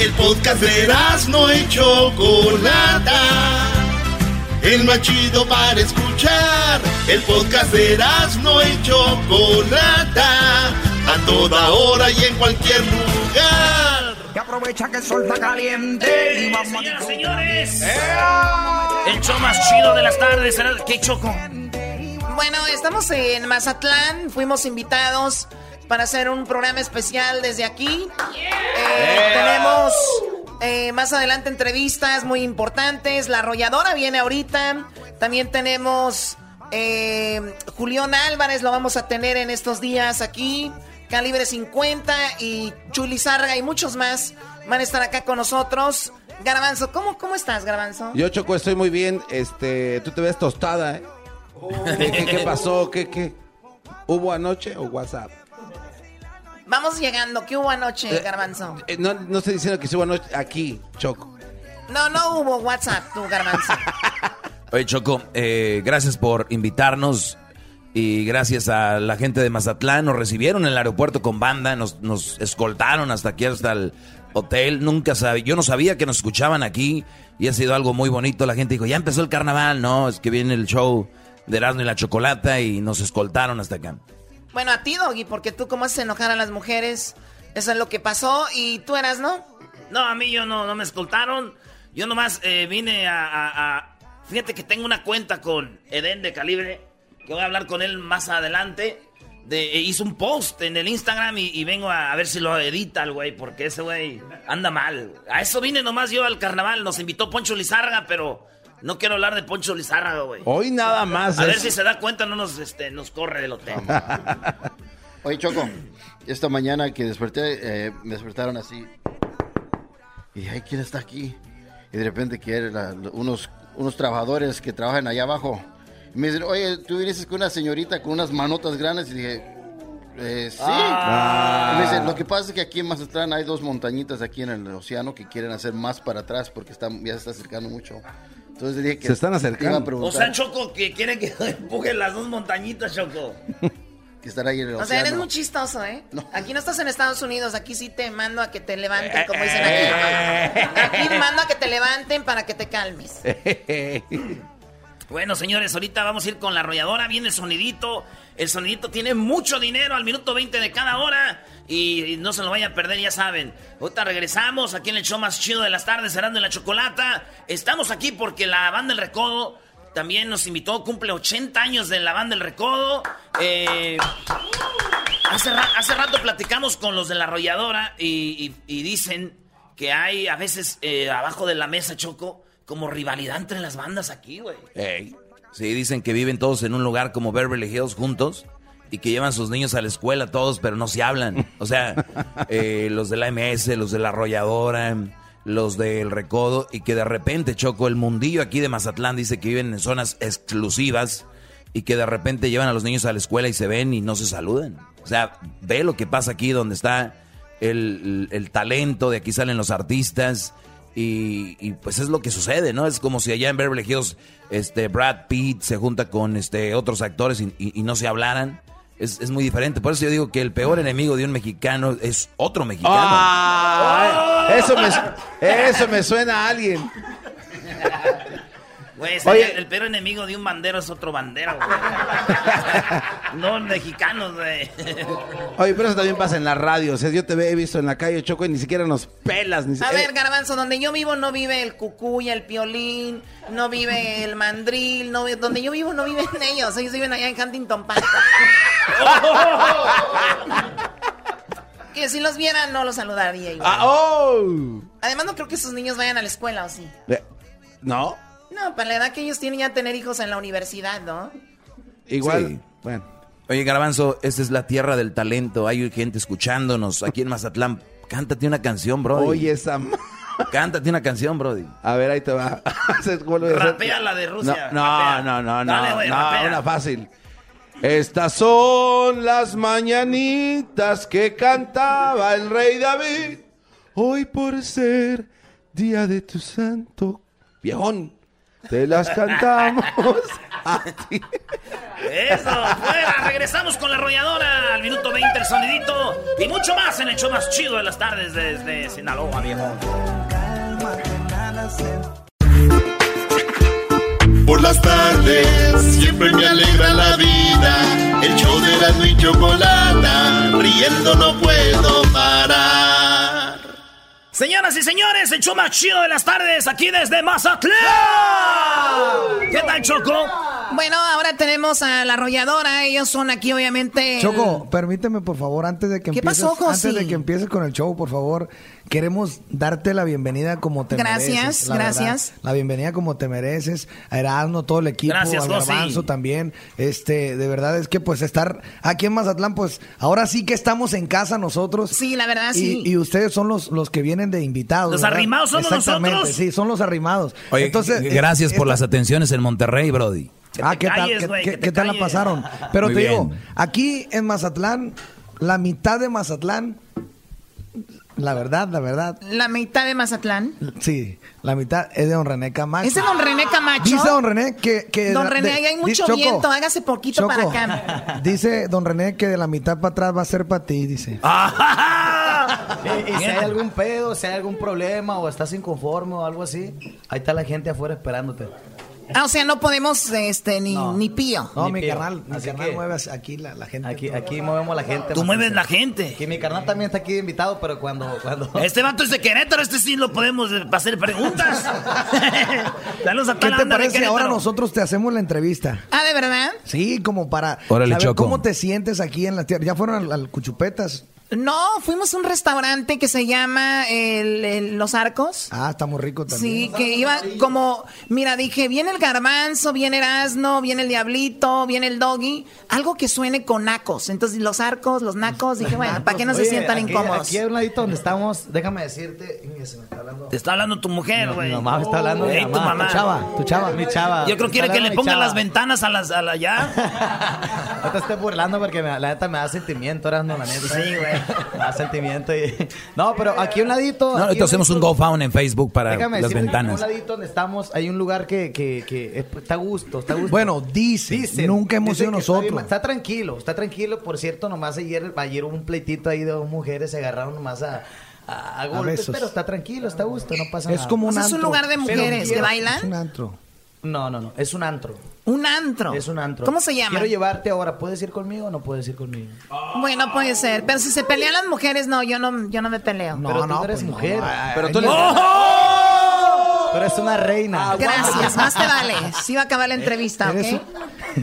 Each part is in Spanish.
El podcast de no y Chocolata. El más chido para escuchar. El podcast de no y Chocolata. A toda hora y en cualquier lugar. Y aprovecha que el sol está caliente. Y vamos Señoras, señores. El show más chido de las tardes. ¿será? ¿Qué choco? Bueno, estamos en Mazatlán. Fuimos invitados para hacer un programa especial desde aquí. Eh, tenemos eh, más adelante entrevistas muy importantes. La arrolladora viene ahorita. También tenemos eh, Julián Álvarez, lo vamos a tener en estos días aquí. Calibre 50 y Chuli Sarga y muchos más van a estar acá con nosotros. Garbanzo, ¿cómo, cómo estás, Garbanzo? Yo, Choco, estoy muy bien. Este, tú te ves tostada, ¿eh? ¿Qué, qué, qué pasó? ¿Qué, qué? ¿Hubo anoche o WhatsApp? Vamos llegando. ¿Qué hubo anoche, Eh, Garbanzo? Eh, no, no estoy diciendo que hubo anoche aquí, Choco. No, no hubo WhatsApp, tú, Garbanzo. Oye, Choco, eh, gracias por invitarnos y gracias a la gente de Mazatlán. Nos recibieron en el aeropuerto con banda, nos, nos escoltaron hasta aquí, hasta el hotel. Nunca sabía, yo no sabía que nos escuchaban aquí y ha sido algo muy bonito. La gente dijo, ya empezó el carnaval. No, es que viene el show de Erasmo y la Chocolata y nos escoltaron hasta acá. Bueno, a ti, Doggy, porque tú cómo haces enojar a las mujeres. Eso es lo que pasó. Y tú eras, ¿no? No, a mí yo no, no me escoltaron. Yo nomás eh, vine a, Fíjate que tengo una cuenta con Eden de Calibre, que voy a hablar con él más adelante. De, eh, hizo un post en el Instagram y, y vengo a, a ver si lo edita el güey, porque ese güey anda mal. A eso vine nomás yo al carnaval. Nos invitó Poncho Lizárraga, pero no quiero hablar de Poncho Lizárraga, güey. Hoy nada más. A ver si se da cuenta, no nos, este, nos corre del hotel. Oye, Choco, esta mañana que desperté, eh, me despertaron así. Y dije, ay, ¿quién está aquí? Y de repente que eran unos, unos trabajadores que trabajan allá abajo. Y me dicen, oye, tú viniste con una señorita con unas manotas grandes. Y dije, eh, sí. Ah. Y me dicen, lo que pasa es que aquí en Mazatlán hay dos montañitas aquí en el océano que quieren hacer más para atrás porque está, ya se está acercando mucho. Entonces dije que Se están acercando. iba a O sea, Choco, que quiere que empuje las dos montañitas, Choco. que estará ahí en el O sea, eres muy chistoso, ¿eh? Aquí no estás en Estados Unidos, aquí sí te mando a que te levanten, como dicen aquí. Aquí mando a que te levanten para que te calmes. Bueno, señores, ahorita vamos a ir con la arrolladora. Viene el sonidito. El sonidito tiene mucho dinero al minuto 20 de cada hora. Y, y no se lo vayan a perder, ya saben. Ahorita regresamos aquí en el show más chido de las tardes, Cerrando en la Chocolata. Estamos aquí porque la banda El Recodo también nos invitó. Cumple 80 años de la banda El Recodo. Eh, hace, ra- hace rato platicamos con los de la arrolladora y, y- y dicen que hay a veces eh, abajo de la mesa, Choco, como rivalidad entre las bandas aquí, güey. Ey. Sí, dicen que viven todos en un lugar como Beverly Hills juntos y que llevan sus niños a la escuela todos, pero no se hablan. O sea, eh, los de la MS, los de la arrolladora, los del recodo, y que de repente, Choco, el mundillo aquí de Mazatlán dice que viven en zonas exclusivas y que de repente llevan a los niños a la escuela y se ven y no se saludan. O sea, ve lo que pasa aquí donde está el, el talento, de aquí salen los artistas. Y, y, pues es lo que sucede, ¿no? Es como si allá en Beverly Hills este, Brad Pitt se junta con este, otros actores y, y- y no se hablaran. Es, es muy diferente. Por eso yo digo que el peor enemigo de un mexicano es otro mexicano. Ah, eso, me, eso me suena a alguien. Güey, Oye. el, el peor enemigo de un bandero es otro bandero, güey. No mexicanos, güey. Oye, pero eso también pasa en la radio. O sea, yo te he visto en la calle, Choco, y ni siquiera nos pelas. Ni si- A ver, Garbanzo, donde yo vivo no vive el cucuy, el piolín, no vive el mandril, no donde yo vivo no viven ellos, ellos viven allá en Huntington Park. que si los vieran no los saludaría igual. ah, ¡Oh! Además no creo que sus niños vayan a la escuela, ¿o sí? ¿No? No, para la edad que ellos tienen ya tener hijos en la universidad, ¿no? Igual. Sí. Bueno. Oye, Garbanzo, esta es la tierra del talento. Hay gente escuchándonos aquí en Mazatlán. Cántate una canción, Brody. Oye, esa. Cántate una canción, Brody. A ver, ahí te va. Rapea la de Rusia. No, rapea. no, no, no. Dale, No, güey, no, una fácil. Estas son las mañanitas que cantaba el rey David. Hoy por ser día de tu santo viejón, te las cantamos a ti. Eso, fuera. Regresamos con la arrolladora al minuto 20, el sonidito. Y mucho más en el show más chido de las tardes desde Sinaloa, viejo. Por las tardes siempre me alegra la vida. El show de la y chocolata, riendo no puedo parar. Señoras y señores, el show más chido de las tardes aquí desde Mazatlán. ¿Qué tal, Choco? Bueno, ahora tenemos a la arrolladora, ellos son aquí obviamente... el- Choco, permíteme por favor, antes de que ¿Qué empieces, pasó, antes de que empieces con el show, por favor, queremos darte la bienvenida como te Gracias, mereces. la gracias. verdad. La bienvenida como te mereces, a Erasmo, todo el equipo, Gracias, al. Garbanzo también. Este, de verdad es que pues estar aquí en Mazatlán, pues ahora sí que estamos en casa nosotros. Sí, la verdad, Y, sí. y ustedes son los, los que vienen de invitados. Los ¿verdad? arrimados somos Exactamente, nosotros. Sí, son los arrimados. Oye, Entonces, gracias por esta- las atenciones en Monterrey, Brody. Que ah, te ¿qué tal? calles, ¿Qué, güey, qué- que te qué tal la pasaron? Pero Muy te bien. digo, aquí en Mazatlán, la mitad de Mazatlán, la verdad, la verdad, La mitad de Mazatlán. sí, la mitad es de don René Camacho. ¿Es de don René Camacho? Dice don René que... que Don de- René, de- ahí hay mucho Choco, viento, hágase poquito para acá. Dice don René que de la mitad para atrás va a ser para ti, dice. Y, y si hay algún pedo, si hay algún problema o estás inconforme o algo así, ahí está la gente afuera esperándote. Ah, o sea, no podemos, este, ni, ni pío. No, Ni mi pío. carnal, mi Así carnal que- mueve aquí la, la gente. Aquí, aquí movemos la gente. Tú mueves la gente. Que mi carnal también está aquí de invitado, pero cuando... cuando... Este vato es de Querétaro, este sí lo podemos eh, hacer preguntas. Saludos a ¿Qué te parece? Ahora nosotros te hacemos la entrevista. Ah, ¿de verdad? Sí, como para Órale, saber Choco. cómo te sientes aquí en la tierra. ¿Ya fueron al, al Cuchupetas? No, fuimos a un restaurante que se llama el- el Los Arcos. Ah, está muy rico también. Sí, que iba como, mira, dije, viene el garbanzo, viene Erasno, viene el diablito, viene el doggy, algo que suene con nacos. Entonces, los arcos, los nacos, dije, bueno, para que no se sientan aquí- incómodos. Aquí a un ladito donde estamos, déjame decirte... Te está hablando tu mujer, güey. Mi mamá me está hablando. Mi tu mamá. Tu chava, tu chava. Mi chava. Yo creo que quiere que le pongan las ventanas a las a la ya. No te estoy burlando porque me- la neta me da sentimiento, eras no, la neta. Sí, güey. Me da sentimiento y... No, pero aquí a un ladito... No, ahorita hacemos un GoFound en Facebook para Déjame las ventanas. un ladito donde estamos hay un lugar que, que, que es- está a gusto, está a gusto. Bueno, dice, Dicen, nunca hemos dicen ido que está bien, nosotros. Está tranquilo, está tranquilo. Por cierto, nomás ayer, ayer hubo un pleitito ahí de dos mujeres, se agarraron nomás a, a, a golpes, pero está tranquilo, está a gusto, no pasa Es nada. como O un sea, es un antro. lugar de mujeres que quiero- Es bailan. un antro. No, no, no, es un antro. Un antro. Es un antro. ¿Cómo se llama? Quiero llevarte ahora, ¿puedes ir conmigo o no puedes ir conmigo? Bueno, puede ser. Pero si se pelean las mujeres, no, yo no, yo no me peleo. No, pero tú no, no eres pues mujer. no, pero tú no. eres... Pero es una reina. Gracias, más te vale. Sí va a acabar la entrevista, Eres ¿ok?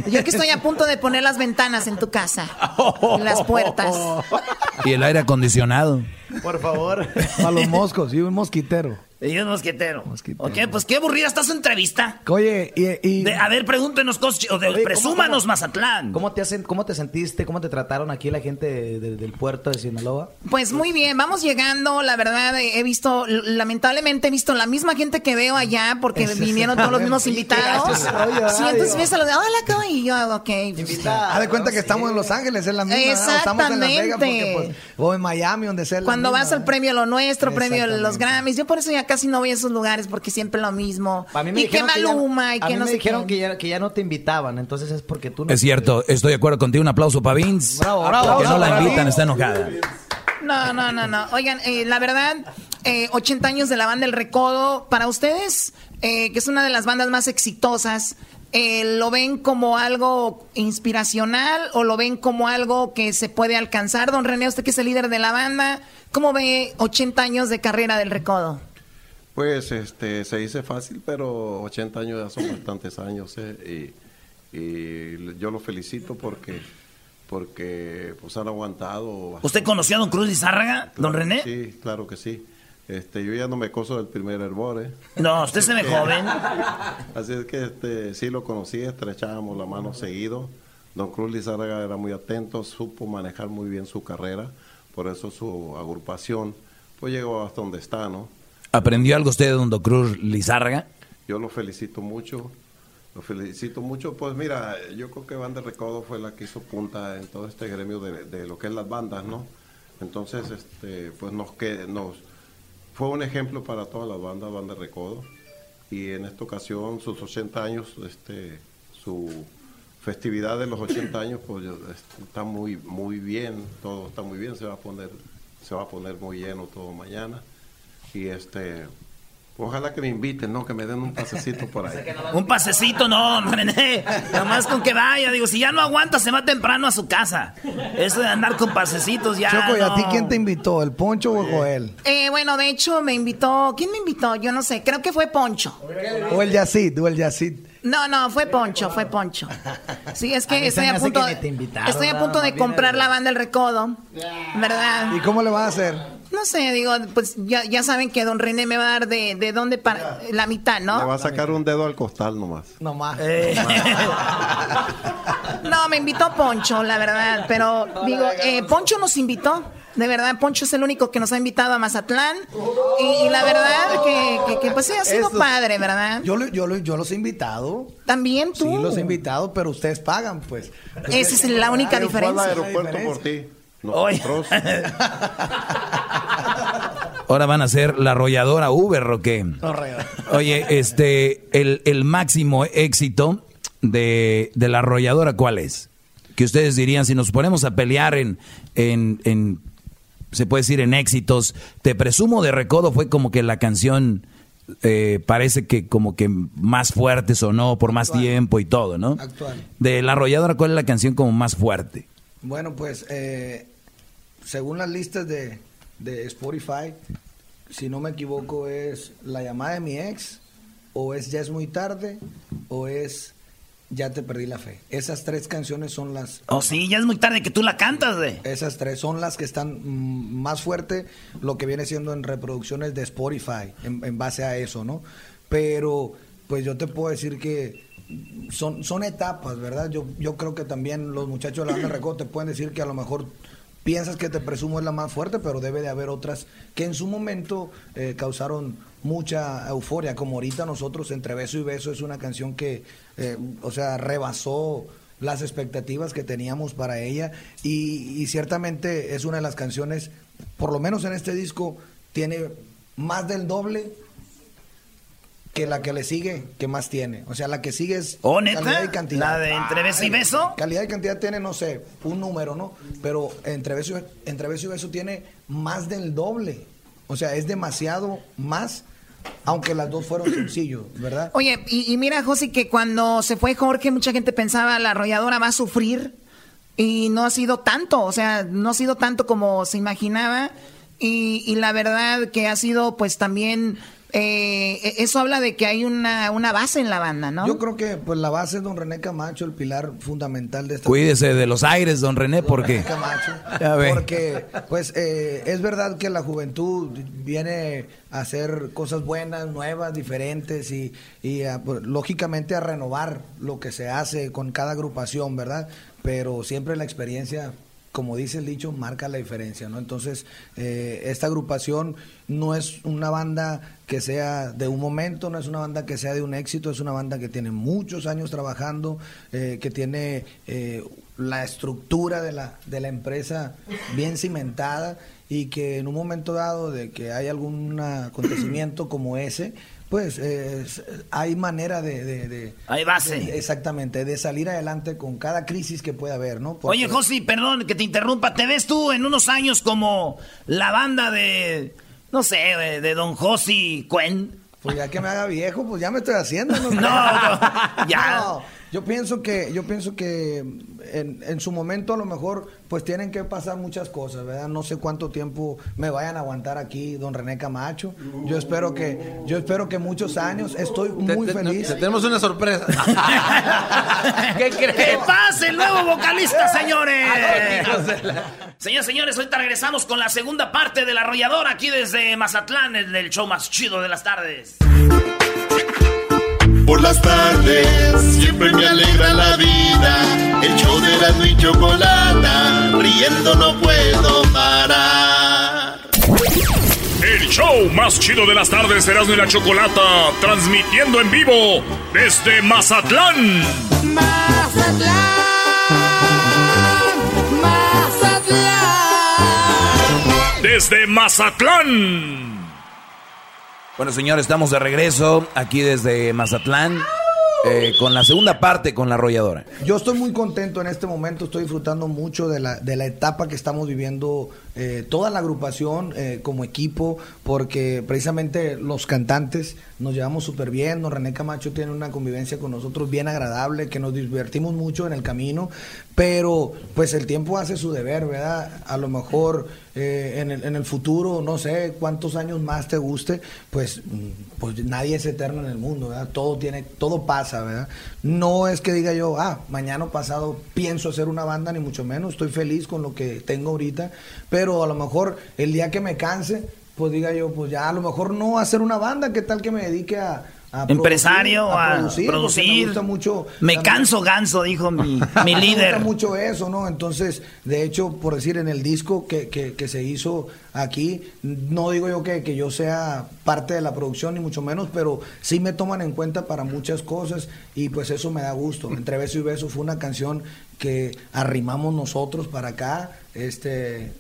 Yo que estoy a punto de poner las ventanas en tu casa. Las puertas. Y el aire acondicionado. Por favor. Para los moscos y un mosquitero. Y un mosquetero. Mosquetero. Ok, pues qué aburrida está su entrevista. Oye, y, y- De- a ver, pregúntenos cosas, o de, Oye, ¿cómo- presúmanos cómo- Mazatlán. ¿Cómo te, hacen, ¿Cómo te sentiste? ¿Cómo te trataron aquí la gente de- de- del puerto de Sinaloa? Pues muy bien, vamos llegando. La verdad, he visto, lamentablemente he visto la misma gente que veo allá porque vinieron todos los mismos invitados. Sí, entonces ves a los de, hola, ¿cómo? Y yo, ok. pues, haz de cuenta que estamos en Los Ángeles, es la misma. ¿no? Estamos en Las Vegas porque, Exactamente. pues, o en Miami, donde sea. la Cuando misma, vas al ¿eh? premio Lo Nuestro, premio de los Exactamente. Grammys, yo por eso ya casi no voy a esos lugares porque siempre lo mismo. A mí me y que dijeron que ya- Maluma y a que mí no me sé dijeron que ya, que ya no te invitaban, entonces es porque tú no Es cierto, estoy de acuerdo contigo. Un aplauso para Vince. Bravo, bravo, Porque no bravo, la bravo. invitan, está enojada. No, no, no, no. Oigan, eh, la verdad, eh, 80 años de la banda El Recodo, para ustedes, eh, que es una de las bandas más exitosas, eh, ¿lo ven como algo inspiracional o lo ven como algo que se puede alcanzar? Don René, usted que es el líder de la banda, ¿cómo ve 80 años de carrera del Recodo? Pues este, se dice fácil, pero 80 años ya son bastantes años. eh, y, y yo lo felicito porque porque pues han aguantado. ¿Usted conoció a don Cruz Lizárraga, don René? Sí, claro que sí. Este, yo ya no me coso del primer hervor, ¿eh? No, usted se ve joven. Así es que este, sí lo conocí, estrechábamos la mano seguido. Don Cruz Lizárraga era muy atento, supo manejar muy bien su carrera, por eso su agrupación pues llegó hasta donde está, ¿no? ¿Aprendió algo usted de don Cruz Lizárraga? Yo lo felicito mucho, lo felicito mucho. Pues mira, yo creo que Banda Recodo fue la que hizo punta en todo este gremio de, lo que es las bandas, ¿no? Entonces, este, pues nos, que, nos fue un ejemplo para todas las bandas, Banda Recodo. Y en esta ocasión, sus 80 años, este, su festividad de los 80 años, pues este, está muy, muy bien, todo está muy bien, se va a poner, se va a poner muy lleno todo mañana. Y este, Ojalá que me inviten, ¿no? Que me den un pasecito por ahí. Un pasecito, no, René. Nomás con que vaya. Digo, si ya no aguanta, se va temprano a su casa. Eso de andar con pasecitos ya. Choco, ¿y a ti quién te invitó? ¿El Poncho o el Joel? Eh, bueno, de hecho me invitó. ¿Quién me invitó? Yo no sé. Creo que fue Poncho. ¿O el Yacid? ¿O el Yacid? No, no, fue Poncho, fue Poncho. Sí, es que estoy a punto, que estoy a punto nada de más comprar la banda El Recodo, ¿verdad? ¿Y cómo le vas a hacer? No sé, digo, pues ya, ya saben que don René me va a dar de, de dónde para la mitad, Le ¿no? va a sacar un dedo al costal nomás. No más. No, me invitó Poncho, la verdad, pero digo, eh, Poncho nos invitó. De verdad, Poncho es el único que nos ha invitado a Mazatlán. Y, y la verdad que, que- que, pues sí, ha sido Eso- padre, ¿verdad? Yo, lo- yo, lo- yo los he invitado. También tú. Sí, los he invitado, pero ustedes pagan, pues. Esa es la única Yo fui al diferencia. aeropuerto por ti. Oye. Nosotros. Ahora van a ser la arrolladora Uber, ¿o qué? Oye, este, el, el máximo éxito de, de la arrolladora, ¿cuál es? Que ustedes dirían, si nos ponemos a pelear en, en, en, se puede decir, en éxitos, te presumo de Recodo fue como que la canción eh, parece que como que más fuerte sonó por más tiempo y todo, ¿no? Actual. De la arrolladora, ¿cuál es la canción como más fuerte? Bueno, pues eh, según las listas de, de Spotify, si no me equivoco, es La llamada de mi ex, o es Ya es muy tarde, o es Ya te perdí la fe. Esas tres canciones son las... Oh, sí, ya es muy tarde que tú la cantas, güey. Esas tres son las que están mm, más fuerte lo que viene siendo en reproducciones de Spotify, en, en base a eso, ¿no? Pero, pues yo te puedo decir que son, son etapas, ¿verdad? Yo, yo creo que también los muchachos de la banda Recodo te pueden decir que a lo mejor piensas que te presumo es la más fuerte, pero debe de haber otras que en su momento eh, causaron mucha euforia, como ahorita nosotros entre beso y beso es una canción que, eh, o sea, rebasó las expectativas que teníamos para ella y, y ciertamente es una de las canciones, por lo menos en este disco, tiene más del doble que la que le sigue, que más tiene. O sea, la que sigue es ¿Oh, neta? calidad y cantidad. ¿La de Entre Beso y Beso? Calidad y cantidad tiene, no sé, un número, ¿no? Pero entre beso, y- entre beso y beso tiene más del doble. O sea, es demasiado más, aunque las dos fueron sencillos, ¿verdad? Oye, y, y mira, José, que cuando se fue Jorge, mucha gente pensaba la arrolladora va a sufrir y no ha sido tanto, o sea, no ha sido tanto como se imaginaba y, y la verdad que ha sido pues también, eh, eso habla de que hay una, una base en la banda, ¿no? Yo creo que pues la base es don René Camacho, el pilar fundamental de esta Cuídese de los aires, don René, porque... Camacho. Ya ve. Porque, pues, eh, es verdad que la juventud viene a hacer cosas buenas, nuevas, diferentes y, y a, pues, lógicamente a renovar lo que se hace con cada agrupación, ¿verdad? Pero siempre la experiencia, como dice el dicho, marca la diferencia, ¿no? Entonces, eh, esta agrupación no es una banda que sea de un momento, no es una banda que sea de un éxito, es una banda que tiene muchos años trabajando, eh, que tiene eh, la estructura de la, de la empresa bien cimentada y que en un momento dado de que hay algún acontecimiento como ese, pues eh, hay manera de... de- de- Hay base. de- exactamente, de salir adelante con cada crisis que pueda haber, ¿no? Porque- Oye, José, perdón que te interrumpa. ¿Te ves tú en unos años como la banda de, no sé, de, Don José Cuen? Pues ya que me haga viejo, pues ya me estoy haciendo. No, No, ya. No, yo pienso que, yo pienso que en, en su momento a lo mejor pues tienen que pasar muchas cosas, ¿verdad? No sé cuánto tiempo me vayan a aguantar aquí don René Camacho. Yo espero que, yo espero que muchos años. Estoy muy Te- te- feliz. te- tenemos una sorpresa. ¿Qué crees? ¡Que pase el nuevo vocalista, señores! Señores, señores, ahorita regresamos con la segunda parte de la arrolladora aquí desde Mazatlán, en el show más chido de las tardes. Por las tardes siempre me alegra la vida. El show de la y chocolata, riendo no puedo parar. El show más chido de las tardes, Erasmo y la Chocolata, transmitiendo en vivo desde Mazatlán. Desde Mazatlán. Bueno, señores, estamos de regreso aquí desde Mazatlán eh, con la segunda parte con la arrolladora. Yo estoy muy contento en este momento, estoy disfrutando mucho de la, de la etapa que estamos viviendo eh, toda la agrupación eh, como equipo, porque precisamente los cantantes nos llevamos súper bien, don René Camacho tiene una convivencia con nosotros bien agradable, que nos divertimos mucho en el camino, pero pues el tiempo hace su deber, ¿verdad? A lo mejor eh, en, el, en el futuro, no sé cuántos años más te guste, pues, mm, pues nadie es eterno en el mundo, ¿verdad? Todo tiene, todo pasa, ¿verdad? No es que diga yo, ah, mañana pasado pienso hacer una banda, ni mucho menos, estoy feliz con lo que tengo ahorita, pero a lo mejor el día que me canse, pues diga yo, pues ya a lo mejor no hacer una banda, ¿qué tal que me dedique a... a Empresario, producir, a producir. Me gusta mucho. Me canso ganso, dijo mi, mi me líder. gusta mucho eso, ¿no? Entonces, de hecho, por decir, en el disco que, que, que se hizo aquí, no digo yo que, que yo sea parte de la producción, ni mucho menos, pero sí me toman en cuenta para muchas cosas y pues eso me da gusto. Entre beso y beso fue una canción que arrimamos nosotros para acá, este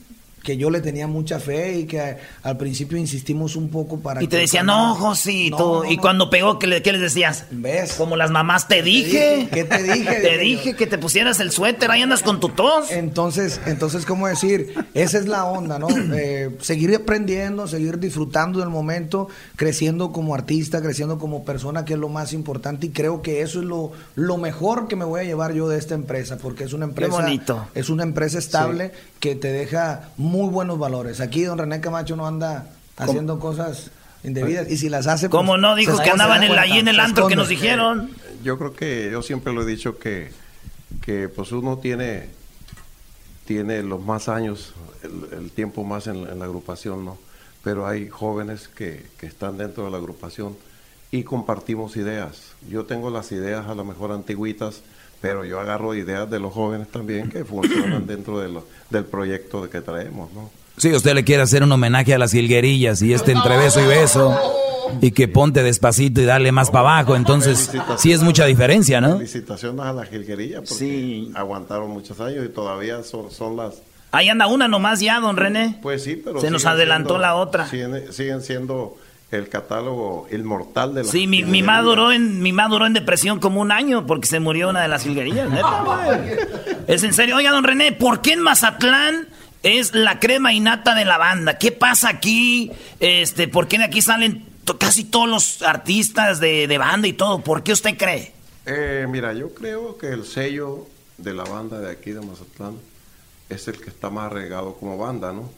que yo le tenía mucha fe y que al principio insistimos un poco para Y te que- decía, no, no, y no. cuando pegó, ¿qué, le- qué les decías? ¿Ves? Como las mamás, te dije. ¿Qué te dije? te Dije que te pusieras el suéter, ahí andas con tu tos. Entonces, entonces, ¿cómo decir? Esa es la onda, ¿no? Eh, seguir aprendiendo, seguir disfrutando del momento, creciendo como artista, creciendo como persona, que es lo más importante. Y creo que eso es lo, lo mejor que me voy a llevar yo de esta empresa, porque es una empresa, bonito. es una empresa estable que te deja muy buenos valores. Aquí don René Camacho no anda haciendo cosas indebidas y si las hace pues, ¿Cómo no? Dijo que andaban da en la- ahí en el antro que nos dijeron. Yo creo que yo siempre lo he dicho que, que pues uno tiene, tiene los más años, el, el tiempo más en, la- en la agrupación, ¿no? Pero hay jóvenes que, que están dentro de la agrupación y compartimos ideas. Yo tengo las ideas a lo mejor antiguitas, pero yo agarro ideas de los jóvenes también que funcionan dentro de lo- del proyecto de que traemos, ¿no? Sí, usted le quiere hacer un homenaje a las jilguerillas y este entre beso y beso y que ponte despacito y dale más para abajo, entonces sí es mucha diferencia, ¿no? Felicitaciones a la jilguerilla porque aguantaron muchos años y todavía son, son las... Ahí anda una nomás ya, don René. Pues sí, pero... Se nos adelantó siendo- la otra. Siguen, siguen siendo el catálogo inmortal de la Sí, mi, mi mamá duró en, mi mamá duró en depresión como un año porque se murió una de las güey. Es en serio. Oiga, don René, ¿por qué en Mazatlán es la crema innata de la banda? ¿Qué pasa aquí? Este, ¿Por qué de aquí salen to- casi todos los artistas de, de banda y todo? ¿Por qué usted cree? Eh, mira, yo creo que el sello de la banda de aquí de Mazatlán es el que está más regado como banda, ¿no?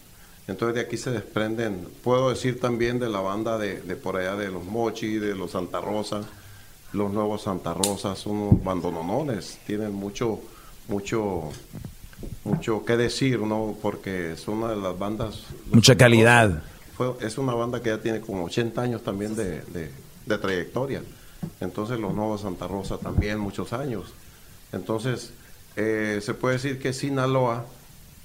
Entonces de aquí se desprenden, puedo decir también de la banda de, de por allá de los Mochi, de los Santa Rosa, los nuevos Santa Rosa, son unos bandononones, tienen mucho, mucho, mucho que decir, ¿no? Porque es una de las bandas... Mucha calidad. Fue- es una banda que ya tiene como 80 años también de, de- de trayectoria. Entonces los nuevos Santa Rosa también muchos años. Entonces eh, se puede decir que Sinaloa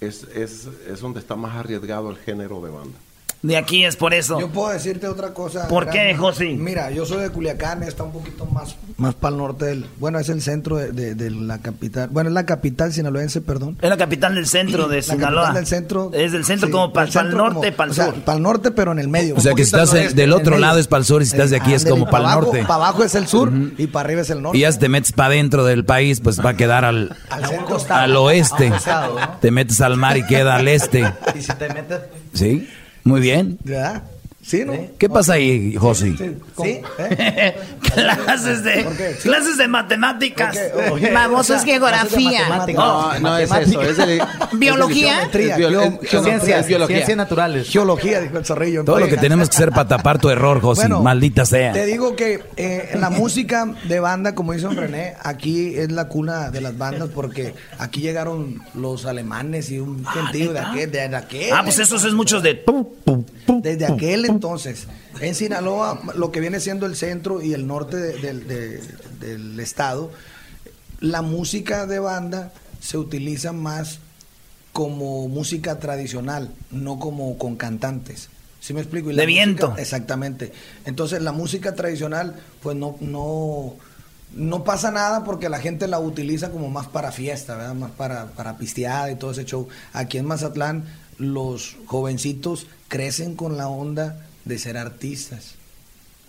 es, es, es donde está más arriesgado el género de banda. De aquí es por eso. Yo puedo decirte otra cosa. ¿Por qué. José? Mira, yo soy de Culiacán, está un poquito más, más para el norte del. Bueno, es el centro de, de- de la capital. Bueno, es la capital sinaloense, perdón. Es la capital del centro de La Sinaloa. capital del centro. Es del centro sí, como para el norte, para el o sea, sur. para el norte, pero en el medio. O sea, que si estás del otro lado es para el sur y si estás de aquí es como para el norte. Para abajo es el sur y para arriba es el norte. Y ya si te metes para adentro del país, pues va a quedar al, Al centro. al oeste. Te metes al mar y queda al este. Y si te metes... ¿Sí? Muy bien. Sí, ¿no? ¿Qué pasa ahí, Josi? ¿Sí? clases de clases de matemáticas. Vamos, es geografía. No, no es eso, es de- Biología. Ciencias, biología. ciencias naturales. Geología, dijo el zorrillo. Todo lo que tenemos que hacer para tapar tu error, Josi. Bueno, Maldita sea. Te digo que eh, en la música de banda, como dice René, aquí es la cuna de las bandas porque aquí llegaron los alemanes y un gentío de aquel, de aquel. Ah, pues esos es muchos de... Desde aquel entonces, en Sinaloa, lo que viene siendo el centro y el norte de- del- de- del estado, la música de banda se utiliza más como música tradicional, no como con cantantes. ¿Sí me explico? Y la De viento. exactamente. Entonces la música tradicional, pues no, no, no pasa nada porque la gente la utiliza como más para fiesta, ¿verdad? Más para, para pisteada y todo ese show. Aquí en Mazatlán, los jovencitos crecen con la onda de ser artistas.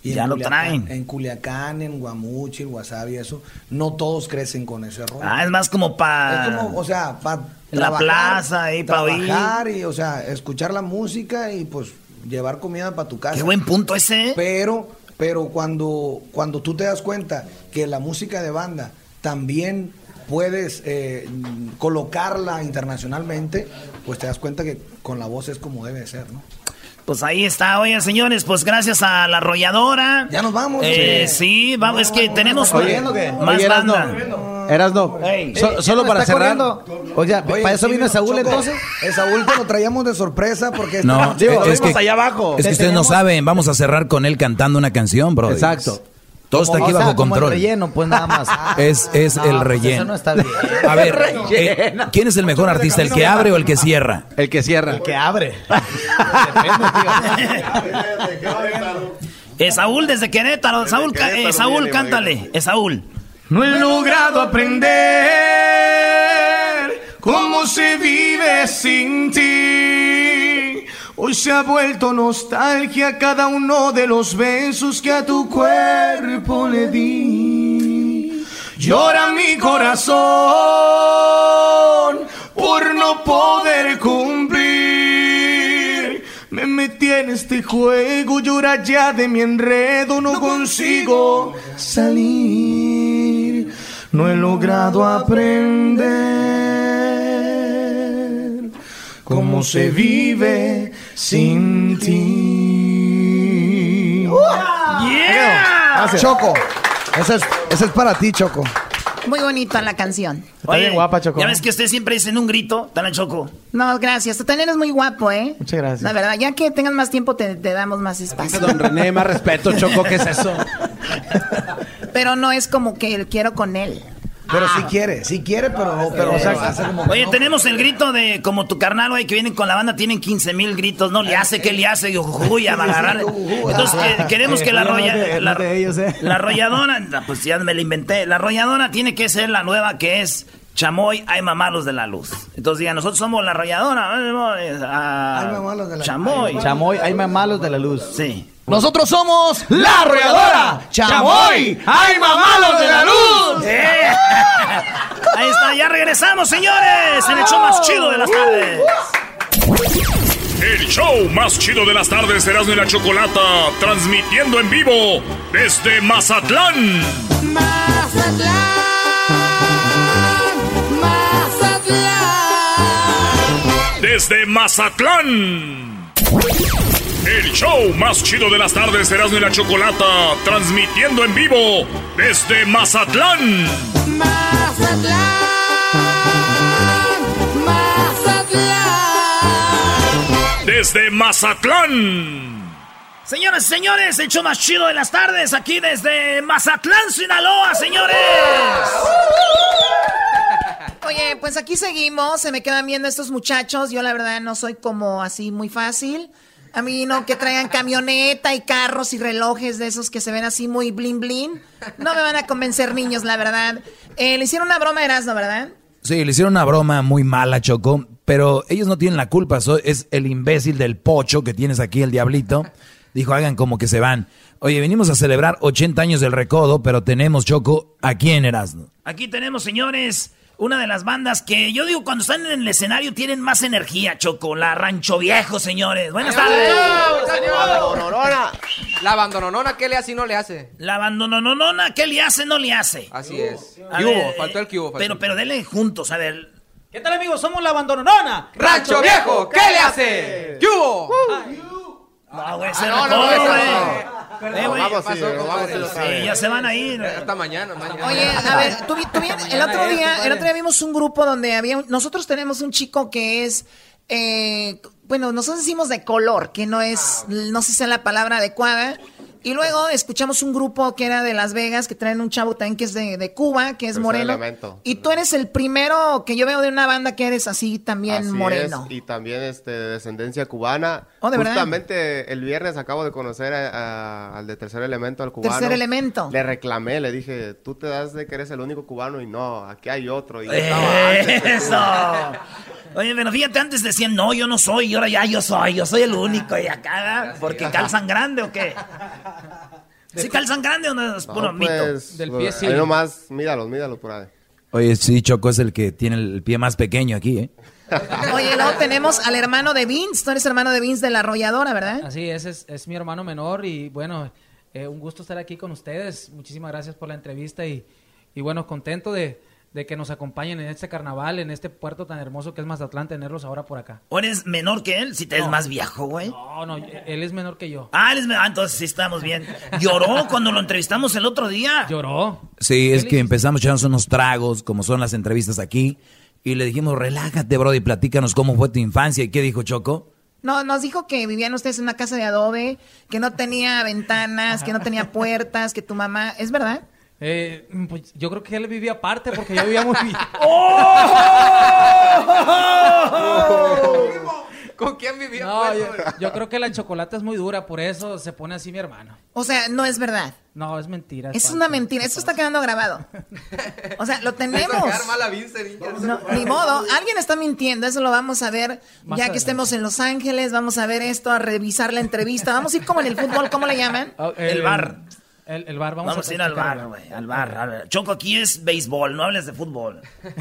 Ya en lo Culiacán- traen. En Culiacán, en Guamuchi, en Wasabi, eso. No todos crecen con ese rollo. Ah, es más como para... O sea, para la plaza, ahí, pa' oír. trabajar y, o sea, escuchar la música y pues llevar comida para tu casa. Qué buen punto ese. ¿eh? Pero, pero cuando, cuando tú te das cuenta que la música de banda también puedes eh, colocarla internacionalmente, pues te das cuenta que con la voz es como debe ser, ¿no? Pues ahí está, oye señores, pues gracias a la arrolladora. Ya nos vamos. Eh, sí, vamos, es que tenemos Oye, más oye, Erasno, banda. Erasno, Ey. so- solo para cerrar. Oye, Oye, ¿para eso sí, vino Saúl Choco, entonces? El Saúl te lo traíamos de sorpresa porque... No, Digo, es, que, vimos allá abajo. es que ustedes no saben. Vamos a cerrar con él cantando una canción, bro. Exacto. Todo está aquí O sea, bajo como control. el relleno, pues nada más. Es, es No, el pues relleno. Eso no está bien. A ver, eh, ¿quién es el mejor artista? ¿El que abre o el que cierra? El que cierra. El que abre. Eh, Saúl desde Querétaro. Saúl, ca- eh, Saúl, cántale. Es Saúl. No he logrado aprender cómo se vive sin ti. Se ha vuelto nostalgia cada uno de los besos que a tu cuerpo le di. Llora mi corazón por no poder cumplir. Me metí en este juego, llora ya de mi enredo, no consigo salir. No he logrado aprender cómo se vive sin ti. ¡Yeah! Choco, ese es, ese es para ti, Choco. Muy bonita la canción. Oye, bien guapa, Choco. Ya ves que usted siempre dice en un grito, tan choco. No, gracias. Tú también eres muy guapo, ¿eh? Muchas gracias. La verdad, ya que tengas más tiempo, te, te damos más espacio. Don René, más respeto, Choco, ¿qué es eso? Pero no es como que quiero con él. Pero si quiere, si quiere, pero no, pero o sea, hace como Oye, no. tenemos el grito de como tu carnal, güey, que vienen con la banda, tienen 15 mil gritos, ¿no? Le hace, que le hace? Y uy, a agarrar. Entonces que- queremos que la, Oye, no arrolla- de- la, ¿eh? la arrolladora, pues ya me la inventé, la arrolladora tiene que ser la nueva que es Chamoy, hay mamalos de la luz. Entonces digan, nosotros somos la arrolladora. ah, Hay mamalos de la- Chamoy. Chamoy, hay más malos de la luz. Sí. Nosotros somos la arrolladora. Chamoy, hay mamalos de la luz. ¡Eh! Ahí está, ya regresamos, señores, en el show más chido de las tardes. El show más chido de las tardes, Erasmo y la Chocolata, transmitiendo en vivo desde Mazatlán. Desde Mazatlán. El show más chido de las tardes, Erasmo y la Chocolata, transmitiendo en vivo desde Mazatlán. Desde Mazatlán. Señoras y señores, el show más chido de las tardes, aquí desde Mazatlán, Sinaloa, señores. Oye, pues aquí seguimos. Se me quedan viendo estos muchachos. Yo la verdad no soy como así muy fácil. A mí no que traigan camioneta y carros y relojes de esos que se ven así muy blin blin. No me van a convencer niños, la verdad. Eh, le hicieron una broma a Erasmo, ¿verdad? Sí, le hicieron una broma muy mala, Choco, pero ellos no tienen la culpa, so- es el imbécil del pocho que tienes aquí, el diablito. Dijo, hagan como que se van. Oye, venimos a celebrar 80 años del recodo, pero tenemos, Choco, aquí en Erasmo. Aquí tenemos, señores, una de las bandas que yo digo cuando están en el escenario tienen más energía, Choco. La Rancho Viejo, señores. Buenas tardes. La abandononona, ¿qué le hace y no le hace? La abandononona, ¿qué le hace? No le hace. Así es. A ¿Qué ver, hubo? Faltó el que hubo. faltó Pero, pero denle juntos, a ver. ¿Qué tal, amigos? Somos la abandononona. ¡Rancho Viejo! ¿Qué le hace? ¿Qué hubo? No, güey, Ah, se no, güey. Eh, güey, Vamos, ¿qué sí, pasó, vamos, compadre? sí, lo Sí, sabe. ya se van a ir. Hasta mañana, mañana. Oye, a ver, tú, vi- tú vi- el otro día, el otro día vimos un grupo donde había, un- nosotros tenemos un chico que es, eh, bueno, nosotros decimos de color, que no es, no sé si es la palabra adecuada. Y luego escuchamos un grupo que era de Las Vegas, que traen un chavo también que es de, de Cuba, que es Tercer moreno. elemento. Y tú eres el primero que yo veo de una banda que eres así también Así moreno. es, y también este, de descendencia cubana. Oh, ¿de verdad? Justamente el viernes acabo de conocer a- a- al de Tercer Elemento, al cubano. Tercer Elemento. Le reclamé, le dije, tú te das de que eres el único cubano y no, aquí hay otro. Y. Eso. Oye, pero fíjate, antes decían, no, yo no soy, y ahora ya yo soy, yo soy el único, y acá, ¿porque calzan grande o qué? ¿Sí calzan grande o no es puro No, mito? pues, pues, ahí nomás, míralos, míralos por ahí. Oye, sí, Choco es el que tiene el pie más pequeño aquí, ¿eh? Oye, luego tenemos al hermano de Vince. Tú eres hermano de Vince de la arrolladora, ¿verdad? Así es, es, es mi hermano menor y bueno, eh, un gusto estar aquí con ustedes. Muchísimas gracias por la entrevista y, y bueno, contento de, de que nos acompañen en este carnaval, en este puerto tan hermoso que es Mazatlán, tenerlos ahora por acá. ¿O eres menor que él? Si te es No. más viejo, güey. No, no, él es menor que yo. Ah, él es menor. Ah, entonces sí estamos bien. ¿Lloró cuando lo entrevistamos el otro día? ¿Lloró? Sí, es que empezamos a echarnos unos tragos, como son las entrevistas aquí, y le dijimos, relájate, bro, y platícanos cómo fue tu infancia. ¿Y qué dijo Choco? No, nos dijo que vivían ustedes en una casa de adobe, que no tenía ventanas, que no tenía puertas, que tu mamá... ¿Es verdad? Eh, pues yo creo que él vivía aparte porque yo vivía muy bien. ¿Con quién vivía? No, pues, yo, creo que la chocolate es muy dura, por eso se pone así mi hermano. O sea, no es verdad. No, es mentira. Es una mentira. Esto está quedando grabado. O sea, lo tenemos. quedar mal a Vince, niña. No, ni modo, alguien está mintiendo, eso lo vamos a ver Más ya que estemos en Los Ángeles, vamos a ver esto, a revisar la entrevista, vamos a ir como en el fútbol, ¿cómo le llaman? Oh, El bar. El, el bar, vamos, Vamos, a ir al bar, güey. Al bar. a ver. Choco, aquí es béisbol, no hables de fútbol.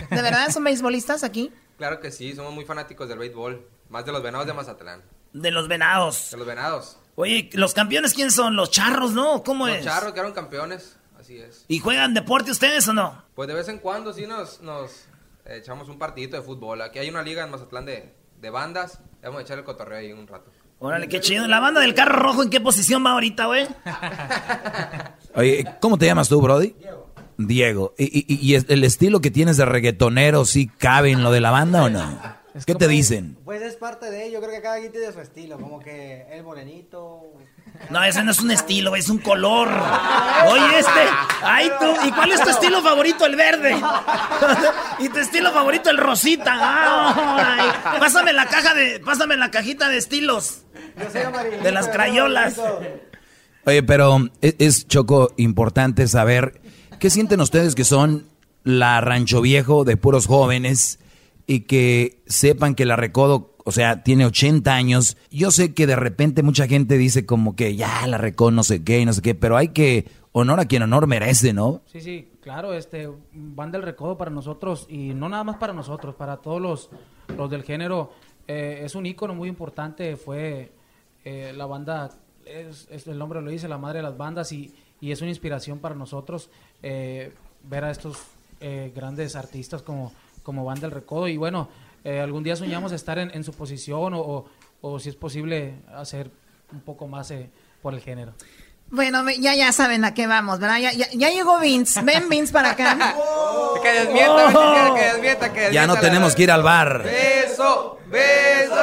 ¿De verdad son beisbolistas aquí? Claro que sí, somos muy fanáticos del béisbol. Más de los venados de Mazatlán. De los venados. De los venados. Oye, ¿los campeones quién son? ¿Los charros, no? ¿Cómo Los es? charros quedaron campeones. Así es. ¿Y juegan deporte ustedes o no? Pues de vez en cuando sí nos, nos echamos un partidito de fútbol. Aquí hay una liga en Mazatlán de, de bandas. Vamos a echar el cotorreo ahí un rato. Órale, qué chido. ¿La banda del carro rojo en qué posición va ahorita, güey? Oye, ¿cómo te llamas tú, Brody? Diego. ¿Y, y- y es- el estilo que tienes de reggaetonero sí cabe en lo de la banda o no? ¿Qué te dicen? Pues es parte de ello, creo que cada quien tiene su estilo, como que el morenito. No, ese no es un estilo, güey, es un color. Oye, este. Ay, tú. ¿Y cuál es tu estilo favorito? El verde. ¿Y tu estilo favorito? El rosita. Ay, pásame la caja de. Pásame la cajita de estilos. De las crayolas. Oye, pero es, es, Choco importante saber qué sienten ustedes que son la Rancho Viejo de puros jóvenes y que sepan que la Recodo, o sea, tiene 80 años. Yo sé que de repente mucha gente dice como que ya la Recodo no sé qué y no sé qué, pero hay que honor a quien honor merece, ¿no? Sí, sí, claro, este, van del recodo para nosotros y no nada más para nosotros, para todos los, los del género. eh, es un ícono muy importante, fue eh, la banda, es, es- el nombre lo dice, la madre de las bandas y, y es una inspiración para nosotros eh, ver a estos eh, grandes artistas como, como Van del Recodo y bueno, eh, algún día soñamos estar en, en su posición o, o- o si es posible hacer un poco más eh, por el género. Bueno, ya, ya saben a qué vamos, ¿verdad? Ya, ya, ya llegó Vince, ven Vince para acá. Que desmienta, Oh. que desmienta, que desmienta. Ya no tenemos que ir al bar. Beso, beso.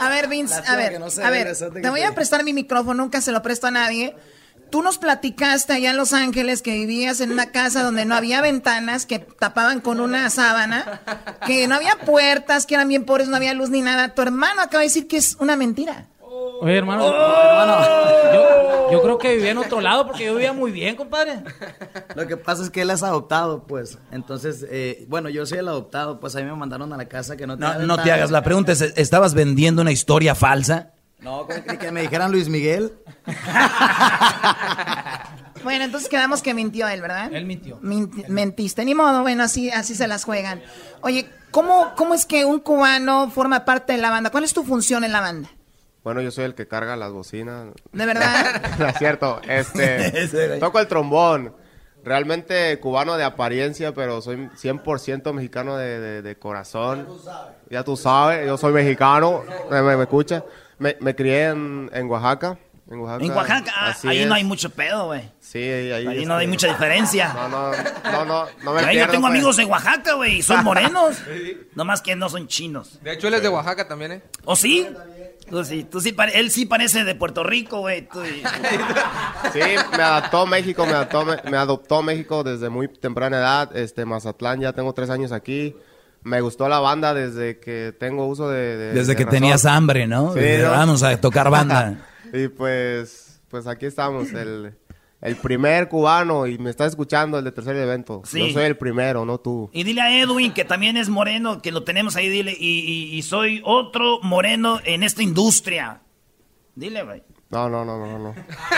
A ver, Vince, a ver, no a ve, ver, te voy a prestar mi micrófono, nunca se lo presto a nadie. Tú nos platicaste allá en Los Ángeles que vivías en una casa donde no había ventanas, que tapaban con una sábana, que no había puertas, que eran bien pobres, no había luz ni nada. Tu hermano acaba de decir que es una mentira. Oye, hermano, hermano, yo, yo creo que vivía en otro lado porque yo vivía muy bien, compadre. Lo que pasa es que él es adoptado, pues. Entonces, eh, bueno, yo soy el adoptado, pues a mí me mandaron a la casa que no tenía No, no te hagas. La pregunta es, ¿estabas vendiendo una historia falsa? No, que, que me dijeran Luis Miguel. Bueno, entonces quedamos que mintió él, ¿verdad? Él mintió. Minti- mentiste, ni modo, bueno, así, así se las juegan. Oye, ¿cómo, ¿cómo es que un cubano forma parte de la banda? ¿Cuál es tu función en la banda? Bueno, yo soy el que carga las bocinas. ¿De verdad? No es cierto. Este, toco el trombón. Realmente cubano de apariencia, pero soy 100% mexicano de, de- de corazón. Ya tú sabes, yo soy mexicano. ¿Me, me, me escucha? Me, me crié en, en Oaxaca. En Oaxaca. En Oaxaca, ah, Así ahí no hay mucho pedo, güey. Sí, ahí, ahí, Ahí no este, hay mucha diferencia. No, no, no, no, no me Ahí yo pierdo, tengo pues. amigos en Oaxaca, güey, y son morenos. Nomás que no son chinos. De hecho, él es de Oaxaca también, ¿eh? ¿O sí? Tú sí, tú sí pare- él sí parece de Puerto Rico, güey. tú y- Sí, me adaptó México, me adoptó, me adoptó México desde muy temprana edad. Este, Mazatlán, ya tengo tres años aquí. Me gustó la banda desde que tengo uso de... de- Desde de que razón. tenías hambre, ¿no? Sí, Desde, ¿no? Vamos a tocar banda. y pues, pues aquí estamos, el, el primer cubano y me está escuchando el de tercer evento. Sí. Yo soy el primero, no tú. Y dile a Edwin, que también es moreno, que lo tenemos ahí, dile, y, y- y soy otro moreno en esta industria. Dile, güey. No, no, no, no, no.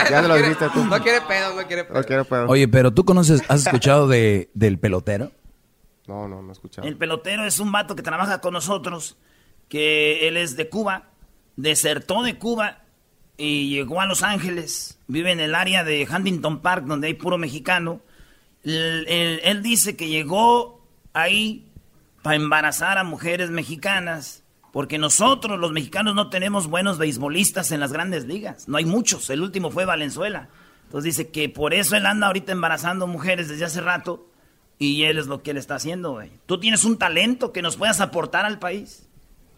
Ya te lo dijiste tú. No quiere pedo, no quiere pedo. No quiero pedo. Oye, pero tú conoces, ¿has escuchado de, del pelotero? No, no, no he escuchado. El pelotero es un vato que trabaja con nosotros, que él es de Cuba, desertó de Cuba y llegó a Los Ángeles, vive en el área de Huntington Park, donde hay puro mexicano. Él, dice que llegó ahí para embarazar a mujeres mexicanas, porque nosotros los mexicanos no tenemos buenos beisbolistas en las grandes ligas, no hay muchos, el último fue Valenzuela. Entonces dice que por eso él anda ahorita embarazando mujeres desde hace rato y él es lo que él está haciendo. Tú tienes un talento que nos puedas aportar al país.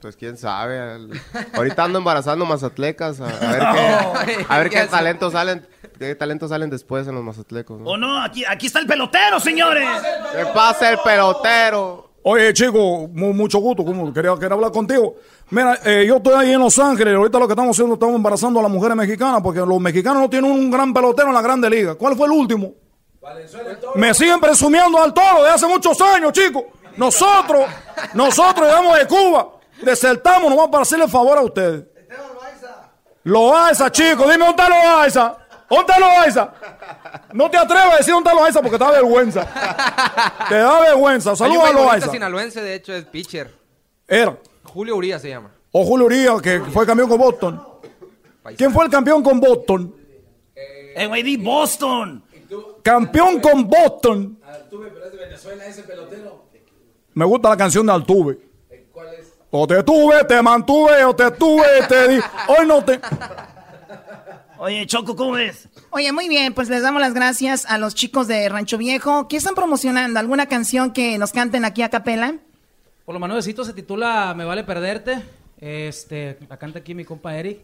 Pues quién sabe. el- Ahorita ando embarazando mazatlecas. A, a ver qué, a ver qué talentos salen. ¿Qué talentos salen después en los mazatlecos? ¿no? ¿O no? Aquí, aquí está el pelotero, señores. ¿Qué pasa el pelotero? Oye, chico, mu- mucho gusto. ¿cómo? Quería, quería hablar contigo. Mira, eh, yo estoy ahí en Los Ángeles. Ahorita lo que estamos haciendo, estamos embarazando a las mujeres mexicanas porque los mexicanos no tienen un gran pelotero en la Grande Liga. ¿Cuál fue el último? Me siguen presumiendo al toro de hace muchos años, chicos. Nosotros, nosotros llegamos de Cuba, desertamos nomás para hacerle favor a ustedes. Loaiza, chicos, dime dónde está Loaiza. ¿Dónde está Loaiza? No te atrevas a decir dónde está Loaiza porque te da vergüenza. Te da vergüenza. Saludos a Loaiza. sinaloense, de hecho, es pitcher. Era. Julio Uría se llama. O Julio Urias, que fue campeón con Boston. ¿Quién fue el campeón con Boston? Eh, güey, di Boston. Campeón con Boston. Altuve, pero es de Venezuela ese pelotero. Me gusta la canción de Altuve. O te tuve, te mantuve, o te tuve, te di. Hoy no te. Oye, Choco, ¿cómo ves? Oye, muy bien, pues les damos las gracias a los chicos de Rancho Viejo. ¿Qué están promocionando? ¿Alguna canción que nos canten aquí a capela? Por lo manuecito se titula Me vale perderte. Este, la canta aquí mi compa Eric.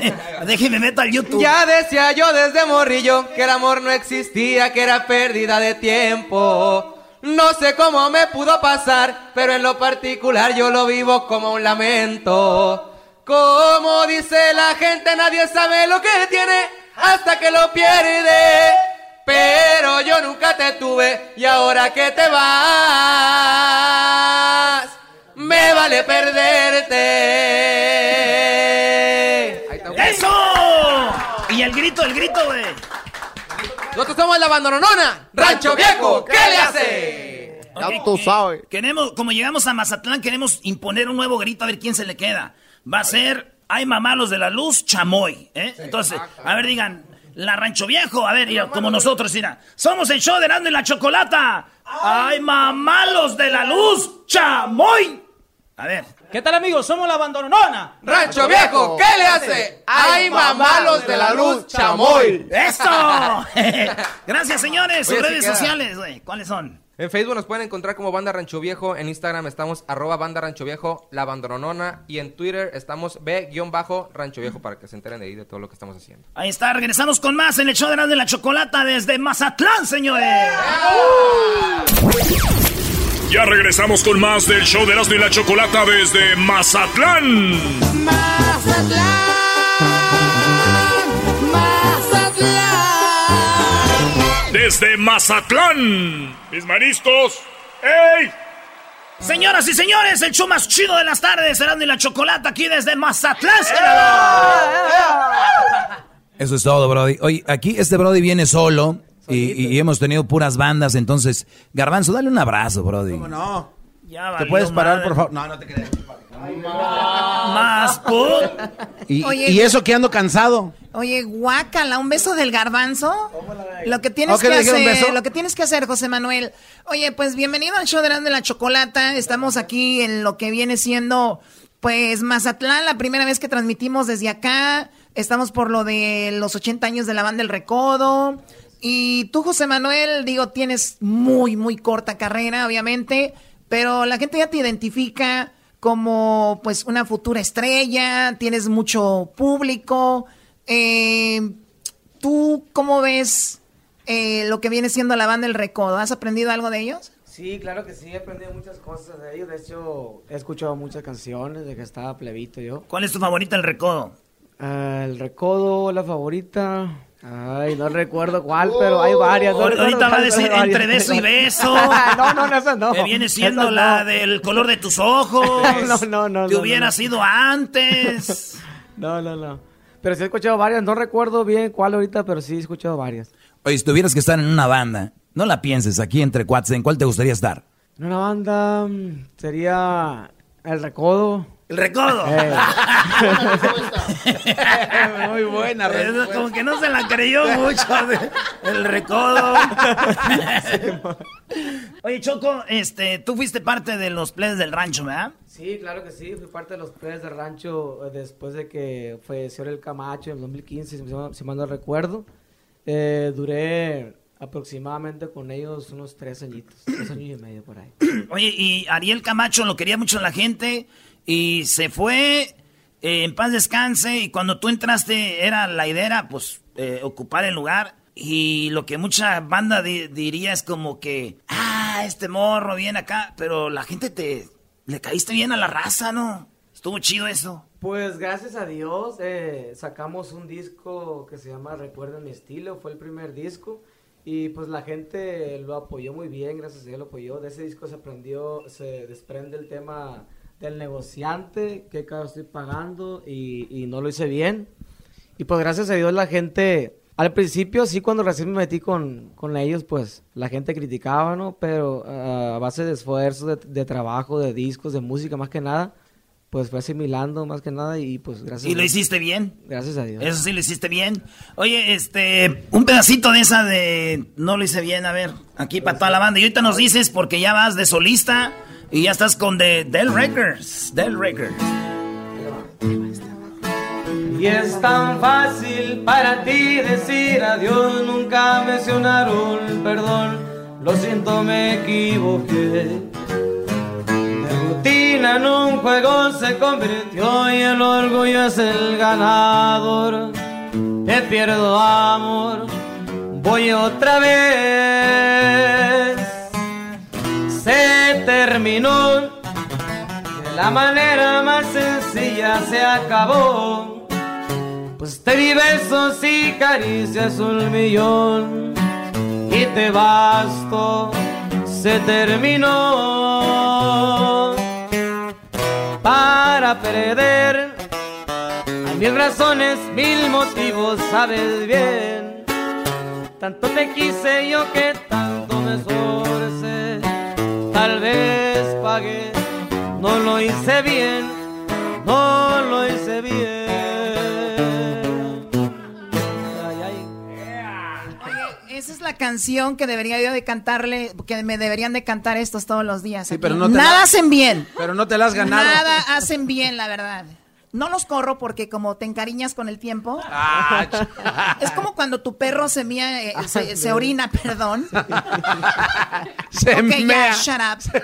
Déjeme meter al YouTube. Ya decía yo desde morrillo que el amor no existía, que era pérdida de tiempo. No sé cómo me pudo pasar, pero en lo particular yo lo vivo como un lamento. Como dice la gente, nadie sabe lo que tiene hasta que lo pierde. Pero yo nunca te tuve y ahora que te vas, me vale perderte. ¡Eso! Y el grito, el grito, güey. Nosotros somos la bandononona. Rancho Viejo, ¿qué le hace? Ok, tú sabes. Queremos, como llegamos a Mazatlán, queremos imponer un nuevo grito a ver quién se le queda. Va a ser, ay mamá, los de la luz, chamoy. ¿eh? Entonces, a ver, digan, la Rancho Viejo, a ver, mira, como nosotros, mira. Somos el show de Erasmo y la Chocolata. Ay mamá, los de la luz, chamoy. A ver. ¿Qué tal amigos? Somos la bandonona. Rancho Viejo, ¿qué le hace? Ay mamá, los de la luz, chamoy. ¡Eso! Gracias, señores. Sus Oye, sí redes queda. sociales, güey. ¿Cuáles son? En Facebook nos pueden encontrar como Banda Rancho Viejo, en Instagram estamos arroba Banda Rancho Viejo, La Bandononona, y en Twitter estamos B-Rancho Viejo para que se enteren de ahí de todo lo que estamos haciendo. Ahí está, regresamos con más en el show de Erasmo y la Chocolata desde Mazatlán, señores. Ya regresamos con más del show de Erasmo y la Chocolata desde Mazatlán. Desde Mazatlán. Mis mariscos. ¡Ey! Señoras y señores, el show más chido de las tardes, Erasmo y la Chocolata aquí desde Mazatlán. Eso es todo, Brody. Oye, aquí este Brody viene solo Y, y hemos tenido puras bandas, entonces, Garbanzo, dale un abrazo, Brody. ¿Cómo no? Ya ¿Te valió puedes parar, madre. por favor? No, no te creas. Más, put. Y, Oye, y eso que ando cansado. Oye, guácala, un beso del garbanzo. Lo que tienes que ¿le dije un hacer, beso? lo que tienes que hacer, José Manuel. Oye, pues bienvenido al show de la Chocolata. Estamos aquí en lo que viene siendo, pues, Mazatlán, la primera vez que transmitimos desde acá. Estamos por lo de los 80 años de la banda El Recodo. Y tú, José Manuel, digo, tienes muy, muy corta carrera, obviamente, pero la gente ya te identifica como, pues, una futura estrella, tienes mucho público. Eh, ¿Tú cómo ves eh, lo que viene siendo la banda El Recodo? ¿Has aprendido algo de ellos? Sí, claro que sí, he aprendido muchas cosas de ellos. De hecho, he escuchado muchas canciones de que estaba plebito yo. ¿Cuál es tu favorita, el recodo? Ah, el recodo, la favorita. Ay, no recuerdo cuál, pero hay varias. no Ahorita va a decir entre beso y beso. no, no, no, esa no. Que viene siendo Esa no. la del color de tus ojos. No, no, no, Que no, hubiera no. sido antes. No, no, no. Pero sí he escuchado varias. No recuerdo bien cuál ahorita, pero sí he escuchado varias. Oye, si tuvieras que estar en una banda, no la pienses aquí entre cuates, ¿en cuál te gustaría estar? En una banda mm, sería El Recodo. El recodo. Eh. Muy buena Eso Como que no se la creyó mucho. de- el recodo. Oye, Choco, este, tú fuiste parte de los plays del rancho, ¿verdad? Sí, claro que sí. Fui parte de los players del rancho eh, después de que falleció el Camacho en el 2015, si me- si mal no recuerdo. Eh, duré aproximadamente con ellos unos tres añitos, tres años y medio por ahí. Oye, y Ariel Camacho lo quería mucho la gente y se fue eh, en paz descanse y cuando tú entraste era la idea era, pues eh, ocupar el lugar y lo que mucha banda di- diría es como que ah este morro viene acá pero la gente te le caíste bien a la raza no estuvo chido eso Pues gracias a Dios eh, sacamos un disco que se llama Recuerda mi estilo, fue el primer disco y pues la gente lo apoyó muy bien, gracias a Dios lo apoyó. De ese disco se aprendió, se desprende el tema del negociante, que cada estoy pagando y, y no lo hice bien. Y pues gracias a Dios la gente, al principio sí cuando recién me metí con, con ellos, pues la gente criticaba, ¿no? Pero ah, a base de esfuerzo, de, de trabajo, de discos, de música más que nada, pues fue asimilando más que nada y pues gracias y a lo Dios. hiciste bien Gracias a Dios. eso sí lo hiciste bien oye este un pedacito de esa de no lo hice bien a ver aquí para toda la banda y ahorita nos dices porque ya vas de solista y ya estás con de Del Records Del Records Y es tan fácil para ti decir adiós, nunca mencionaron perdón, lo siento me equivoqué. De rutina en un juego se convirtió y el orgullo es el ganador. Te pierdo amor, voy otra vez. Se terminó, de la manera más sencilla se acabó. Pues te di besos y caricias un millón y te basto, se terminó. Para perder mil razones, mil motivos, sabes bien. Tanto te quise yo que tanto me esforcé. Vez pagué, no lo hice bien, no lo hice bien. Ay, ay. Esa es la canción que debería yo de cantarle, que me deberían de cantar estos todos los días. aquí. pero no te Nada la- hacen bien. Pero no te la has ganado. Nada hacen bien, la verdad. No los corro porque como te encariñas con el tiempo. Ah, es como cuando tu perro se, mía, eh, se, se orina, perdón. Se Ok, ya, shut up.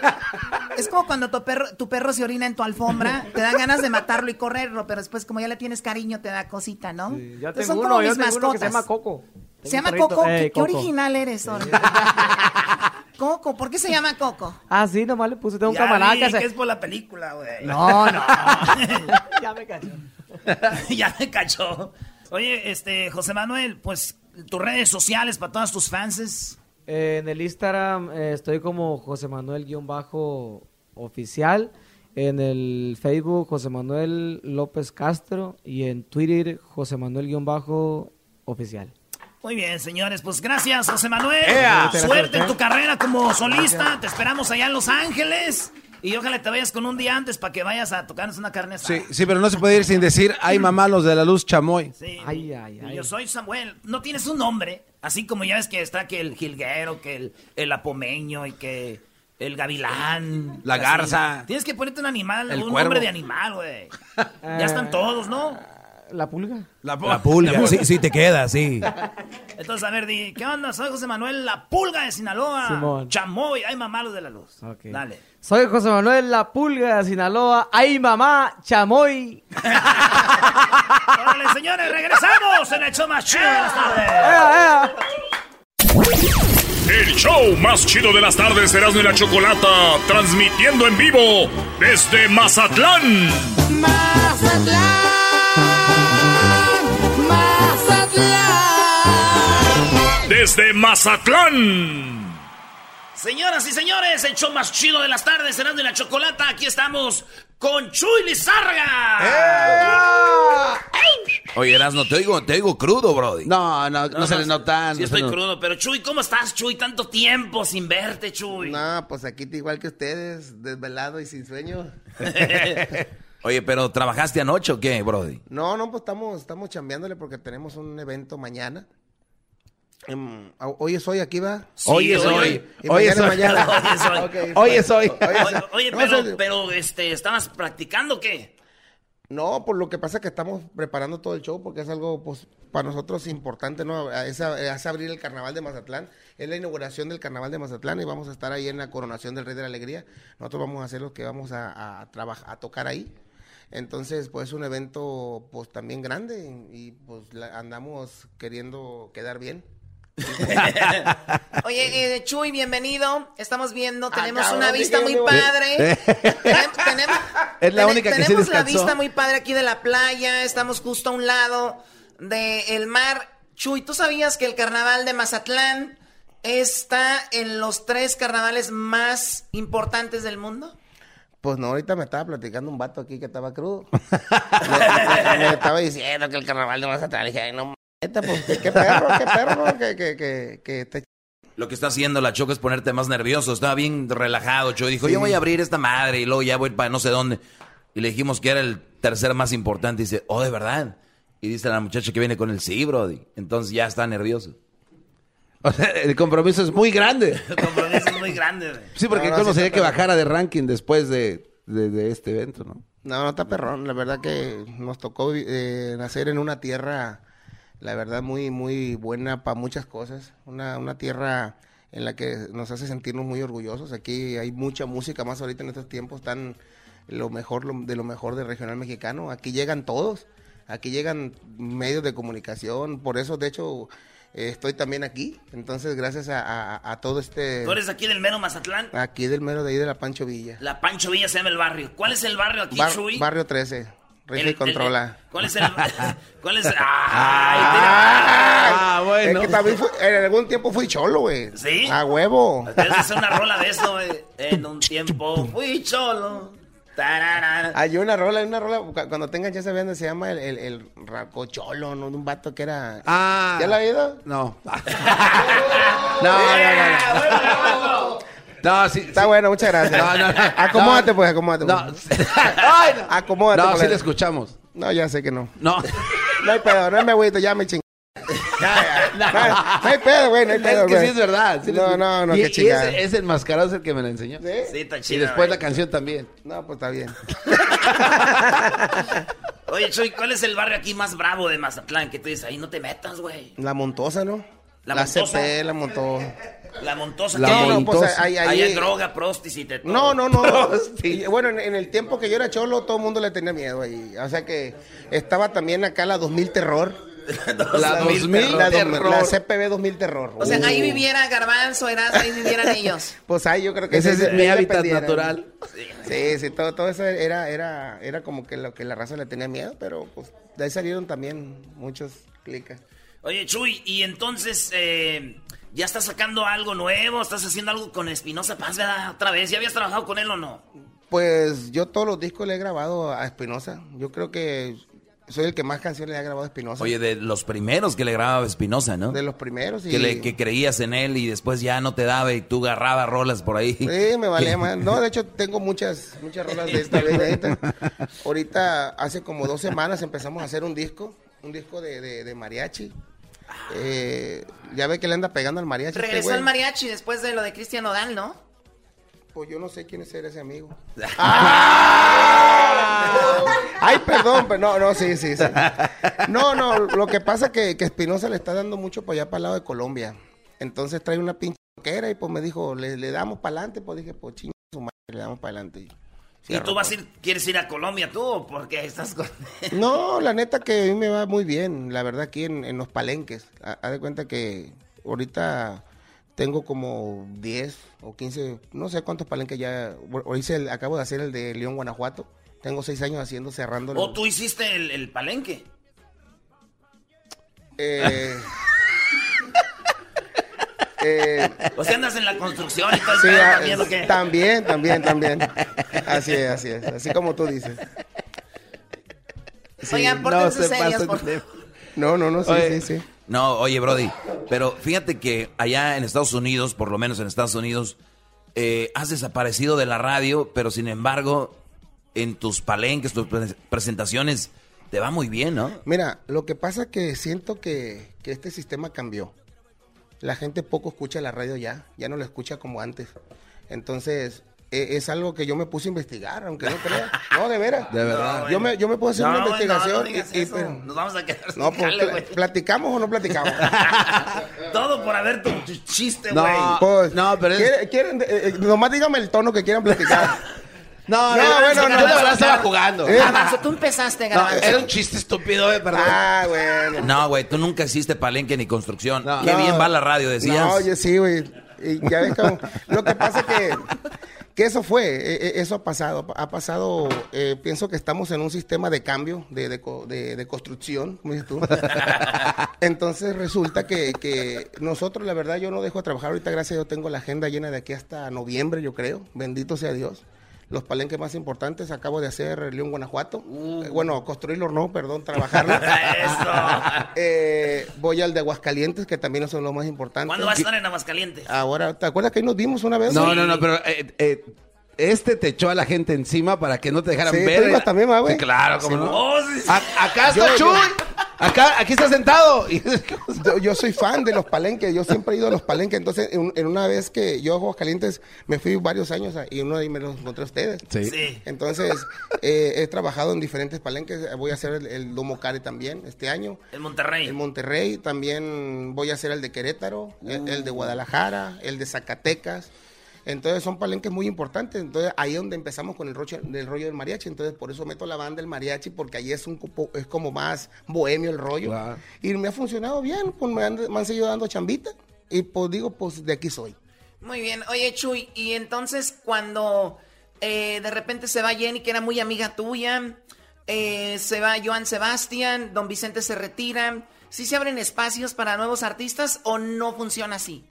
Es como cuando tu perro, tu perro se orina en tu alfombra, te dan ganas de matarlo y correrlo, pero después como ya le tienes cariño te da cosita, ¿no? Yo tengo son como yo mis tengo uno que se mascotas. llama Coco. ¿Se llama Coco? eh, ¿Qué, qué Coco. original eres, Ori? Coco, ¿por qué se llama Coco? Ah, sí, nomás le puse, tengo un Ya camarada vi que se... que es por la película, güey. No, no. ya me cachó. ya me cachó. Oye, este, José Manuel, pues tus redes sociales para todas tus fans. Eh, en el Instagram eh, estoy como José Manuel-oficial. En el Facebook José Manuel López Castro. Y en Twitter José Manuel-oficial. Muy bien, señores, pues gracias, José Manuel. ¡Ea! Suerte en tu carrera como solista. Te esperamos allá en Los Ángeles. Y ojalá te vayas con un día antes para que vayas a tocarnos una carne asada. Sí, sí, pero no se puede ir sin decir, ay mamá, los de la luz chamoy. Sí. Yo soy Samuel. No tienes un nombre. Así como ya ves que está que el jilguero, que el, el apomeño y que el gavilán. La Así. garza. Tienes que ponerte un animal, El un cuervo. nombre de animal, güey. ya están todos, ¿no? ¿La pulga? La pulga, sí, sí te queda, sí. Entonces, a ver, di, ¿qué onda? Soy José Manuel, la pulga de Sinaloa. Simón. Chamoy, ay mamá, los de la luz. Dale. Soy José Manuel La Pulga de Sinaloa. ¡Ay, mamá! ¡Chamoy! Órale, señores, regresamos en el show más chido de las tardes. El show más chido de las tardes, Erasmo y la Chocolata, transmitiendo en vivo desde Mazatlán. Desde Mazatlán. Señoras y señores, el show más chido de las tardes, Erasmo y la Chocolata. Aquí estamos con Chuy Lizárraga. Oye, Erasno, te oigo, te oigo crudo, Brody. No, no, no, se le nota. Sí no estoy crudo, pero Chuy, ¿cómo estás, Chuy? Tanto tiempo sin verte, Chuy. No, pues aquí igual que ustedes, desvelado y sin sueño. Oye, pero ¿trabajaste anoche o qué, Brody? No, no, pues estamos, estamos chambeándole porque tenemos un evento mañana. Em, hoy es hoy, aquí va. Sí, Hoy es hoy. Hoy mañana es hoy. mañana. Hoy es hoy. Ok. Hoy es hoy. Oye, No, pero, pero, este, ¿estabas practicando o qué? No, por lo que pasa es que estamos preparando todo el show porque es algo pues para nosotros importante, ¿no? Es, es abrir el carnaval de Mazatlán, es la inauguración del carnaval de Mazatlán y vamos a estar ahí en la coronación del Rey de la Alegría. Nosotros vamos a hacer lo que vamos a, a trabajar, a tocar ahí. Entonces, pues es un evento pues también grande y pues la- andamos queriendo quedar bien. Oye, eh, Chuy, bienvenido. Estamos viendo, tenemos cabrón, una vista muy padre. Tenem- tenemos Es la única que tenemos la vista muy padre aquí de la playa. Estamos justo a un lado del mar. Chuy, ¿tú sabías que el carnaval de Mazatlán está en los tres carnavales más importantes del mundo? Pues no, ahorita me estaba platicando un vato aquí que estaba crudo. me, me- me estaba diciendo que el carnaval de Mazatlán. Dije, ay, no, neta, pues qué perro, qué perro, ¿no? que, que, que, que te Lo que está haciendo la Choco es ponerte más nervioso. Estaba bien relajado, Choco. Dijo, Sí. yo voy a abrir esta madre y luego ya voy para no sé dónde. Y le dijimos que era el tercer más importante. Y dice, oh, ¿de verdad? Y dice la muchacha que viene con el sí, Brody. Entonces ya está nervioso. O sea, el compromiso es muy grande. El compromiso es muy grande. Sí, porque No, no, ¿cómo sí sería está que bajara de ranking después de, de, de este evento, no? No, no está perrón. La verdad que nos tocó eh, nacer en una tierra, la verdad, muy, muy buena para muchas cosas. Una, una tierra en la que nos hace sentirnos muy orgullosos. Aquí hay mucha música, más ahorita en estos tiempos están lo mejor lo- de lo mejor del regional mexicano. Aquí llegan todos. Aquí llegan medios de comunicación. Por eso, de hecho, eh, estoy también aquí. Entonces, gracias a, a- a todo este... Tú eres aquí del mero Mazatlán. Aquí del mero de ahí de la Pancho Villa. La Pancho Villa se llama el barrio. ¿Cuál es el barrio aquí, Bar- Chuy? barrio 13. Rige y controla. ¿Cuál es el...? ¿Cuál es el...? Ah, bueno. Es que también fui- en algún tiempo fui cholo, güey. ¿Sí? A huevo. Debes hacer una rola de eso, güey. En un tiempo fui cholo. Tararara. Hay una rola, hay una rola, cu- cuando tengan ya sabiendo, se llama el, el, el racocholo, ¿no? Un vato que era... Ah. ¿Ya la ha oído? No. No, no, no. No, sí. Está bueno, muchas gracias. No, no, no. Acomódate, No. pues, acomódate. No. pues. Ay, no. Acomódate. No, pues. sí le escuchamos. No, ya sé que no. No. No hay pedo, no me agüito, ya me ching... Ya, ya. No, hay- no hay pedo, güey, no hay pedo, Es que güey. sí es verdad. sí no, no, no, y, qué y chingada. ese, ese enmascarado es el que me lo enseñó. ¿Sí? Sí, está Y chido. después güey. la canción también. No, pues está bien. Oye, Chuy, ¿cuál es el barrio aquí más bravo de Mazatlán? Que tú dices, ahí no te metas, güey. La Montosa, ¿no? La La, Montosa. CP, la Montosa. La Montosa. La. No, no, pues Montosa. ahí, ahí, Ahí hay droga, prostis y. No, no, no. Y, bueno, en, en el tiempo que yo era cholo, todo el mundo le tenía miedo ahí. O sea que estaba también acá la 2000 Terror. La 2000 la, Terror. la CPB 2000 Terror. O sea, Uh. ahí viviera Garbanzo, Erasmo, ahí vivieran ellos. Pues ahí yo creo que Ese sí, es mi hábitat natural. Sí, sí, todo, todo eso era, era, era como que lo que la raza le tenía miedo, pero pues de ahí salieron también muchos clicas. Oye, Chuy, y entonces, eh, ¿ya estás sacando algo nuevo? ¿Estás haciendo algo con Espinosa Paz, verdad? Otra vez. ¿Ya habías trabajado con él o no? Pues yo todos los discos le he grabado a Espinosa. Yo creo que soy el que más canciones le ha grabado a Espinosa. Oye, de los primeros que le grababa Espinosa, ¿no? De los primeros. Y... Que, le, que creías en él y después ya no te daba y tú agarrabas rolas por ahí. Sí, me valía más. No, de hecho tengo muchas, muchas rolas de esta vez. de esta. Ahorita, hace como dos semanas empezamos a hacer un disco, un disco de, de, de mariachi. Eh, ya ve que le anda pegando al mariachi. este Regresó güey. el mariachi después de lo de Cristian Odal, ¿no? Pues yo no sé quién es ese amigo. ¡Ah! Ay, perdón, pero no, no, sí, sí, sí. No, no, lo que pasa es que, que Espinosa le está dando mucho para allá, para el lado de Colombia. Entonces trae una pinche era y pues me dijo, le, le damos para adelante. Pues dije, pues chinga su madre, le damos para adelante. ¿Y tú vas a ir, quieres ir a Colombia tú o porque estás con... No, la neta que a mí me va muy bien, la verdad, aquí en, en los palenques. Ha- Haz de cuenta que ahorita tengo como 10 o 15, no sé cuántos palenques ya. o- hice el- acabo de hacer el de León, Guanajuato. Tengo seis años haciendo, cerrando. ¿O tú hiciste el, el palenque? Eh, eh, O sea, andas en la construcción y todo el sí, pedo ah, también, ¿o qué? también, también, también. Así es, así es, así como tú dices. Sí. Oigan, pórtense serios, por No, no, no, sí, Oye, sí, sí. No, oye, Brody, pero fíjate que allá en Estados Unidos, por lo menos en Estados Unidos, eh, has desaparecido de la radio, pero sin embargo, en tus palenques, tus pre- presentaciones, te va muy bien, ¿no? Mira, lo que pasa que siento que, que este sistema cambió. La gente poco escucha la radio ya, ya no la escucha como antes. Entonces, e- es algo que yo me puse a investigar, aunque no crea. No, de veras. De verdad. Yo me, yo me puse a hacer No, una no, investigación. no y- y- pero- Nos vamos a quedar sin no, pues. ¿platicamos o no platicamos? Todo por haber tu, tu chiste, No, güey. pues, ¿quieren- quieren, eh, eh, nomás dígame el tono que quieran platicar. No, no, no, bueno, no. yo de verdad estaba jugando. Eh, Garbanzo, tú empezaste, No, Garbanzo. era un chiste estúpido, eh, perdón. Ah, bueno. No, güey, tú nunca hiciste palenque ni construcción. Qué No. bien va la radio, decías. No, yo sí, güey. Y ya ves cómo- Lo que pasa que, que eso fue, eh, eso ha pasado. Ha pasado, eh, pienso que estamos en un sistema de cambio, de, de, co- de- de construcción, como dices tú. Entonces resulta que, que nosotros, la verdad, yo no dejo de trabajar. Ahorita, gracias a Dios, tengo la agenda llena de aquí hasta noviembre, yo creo. Bendito sea Dios. Los palenques más importantes, acabo de hacer León, Guanajuato. Eh, bueno, construirlo no, perdón, trabajarlo. Eh, voy al de Aguascalientes, que también son los más importantes. ¿Cuándo vas a estar en Aguascalientes? Ahora, ¿te acuerdas que ahí nos vimos una vez? No, no, no, pero eh, eh, este te echó a la gente encima para que no te dejaran Sí, ver. tú ibas también, ¿va, güey? Sí, claro, cómo Sí, no. Oh, sí, sí. A- acá está Yo- Chuy. yo- Acá, aquí está sentado. Yo, yo soy fan de los palenques, yo siempre he ido a los palenques. Entonces, en, en una vez que yo a Aguascalientes me fui varios años a- y uno de ahí me los encontré a ustedes. Sí. Sí. Entonces, eh, he trabajado en diferentes palenques. Voy a hacer el, el Domo Care también este año. En Monterrey. En Monterrey también voy a hacer el de Querétaro, el, el de Guadalajara, el de Zacatecas. Entonces son palenques muy importantes. Entonces ahí es donde empezamos con el rollo, del rollo del mariachi. Entonces por eso meto la banda del mariachi porque ahí es un es como más bohemio el rollo. Claro. Y me ha funcionado bien, pues me han, me han seguido dando chambita. Y pues digo, pues de aquí soy. Muy bien. Oye, Chuy, y entonces cuando eh, de repente se va Jenny, que era muy amiga tuya, eh, se va Joan Sebastián, Don Vicente se retira, ¿sí se abren espacios para nuevos artistas o no funciona así?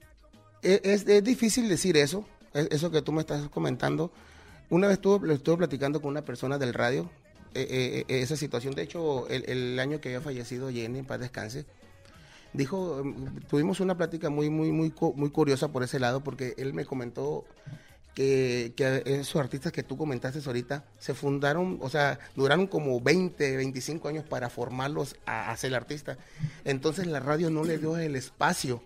Es, es- es difícil decir eso, es- eso que tú me estás comentando. Una vez estuve, lo estuve platicando con una persona del radio, eh, eh, eh, esa situación. De hecho, el, año que había fallecido Jenny, en paz descanse, dijo, mm, tuvimos una plática muy, muy, muy, muy curiosa por ese lado, porque él me comentó que, esos artistas que tú comentaste ahorita se fundaron, o sea, duraron como 20, 25 años para formarlos a, a ser artista. Entonces la radio no le dio el espacio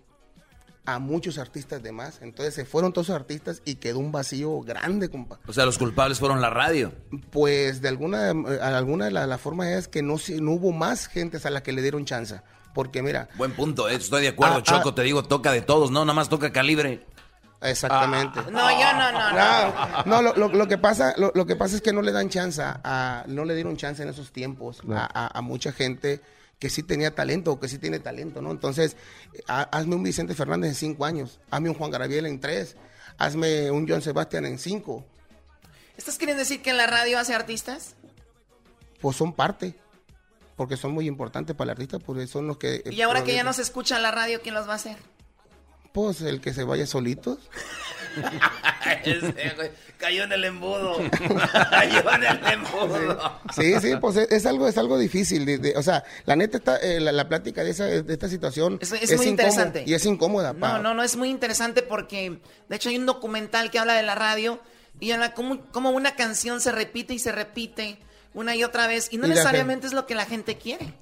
a muchos artistas de más. Entonces se fueron todos esos artistas y quedó un vacío grande, compa. O sea, los culpables fueron la radio. Pues de alguna, eh, alguna de las la formas es que no, no hubo más gentes a las que le dieron chance. Porque mira, Buen punto, eh, estoy de acuerdo, Ah, Choco, ah. te digo, toca de todos, no, nada más toca calibre. Exactamente. No, yo no, no, no. No, no, lo, lo- lo que pasa, lo, lo que pasa es que no le dan chance a, no le dieron chance en esos tiempos a, a- a mucha gente que sí tenía talento o que sí tiene talento, ¿no? Entonces, ha- hazme un Vicente Fernández en cinco años, hazme un Juan Gabriel en tres, hazme un John Sebastián en cinco, ¿Estás queriendo decir que en la radio hace artistas? pues son parte, porque son muy importantes para el artista, porque son los que... Y ahora que ya no se escucha la radio, ¿quién los va a hacer? Pues el que se vaya solitos. Cayó en el embudo. Cayó en el embudo. Sí, sí, pues es, es algo, es algo difícil. de- de- o sea, la neta, está, eh, la, la plática de, esa, de esta situación Es- es muy interesante. Y es incómoda. No, pa- no, no, es muy interesante porque, de hecho, hay un documental que habla de la radio y habla cómo, cómo una canción se repite y se repite una y otra vez y no Y necesariamente es lo que la gente quiere.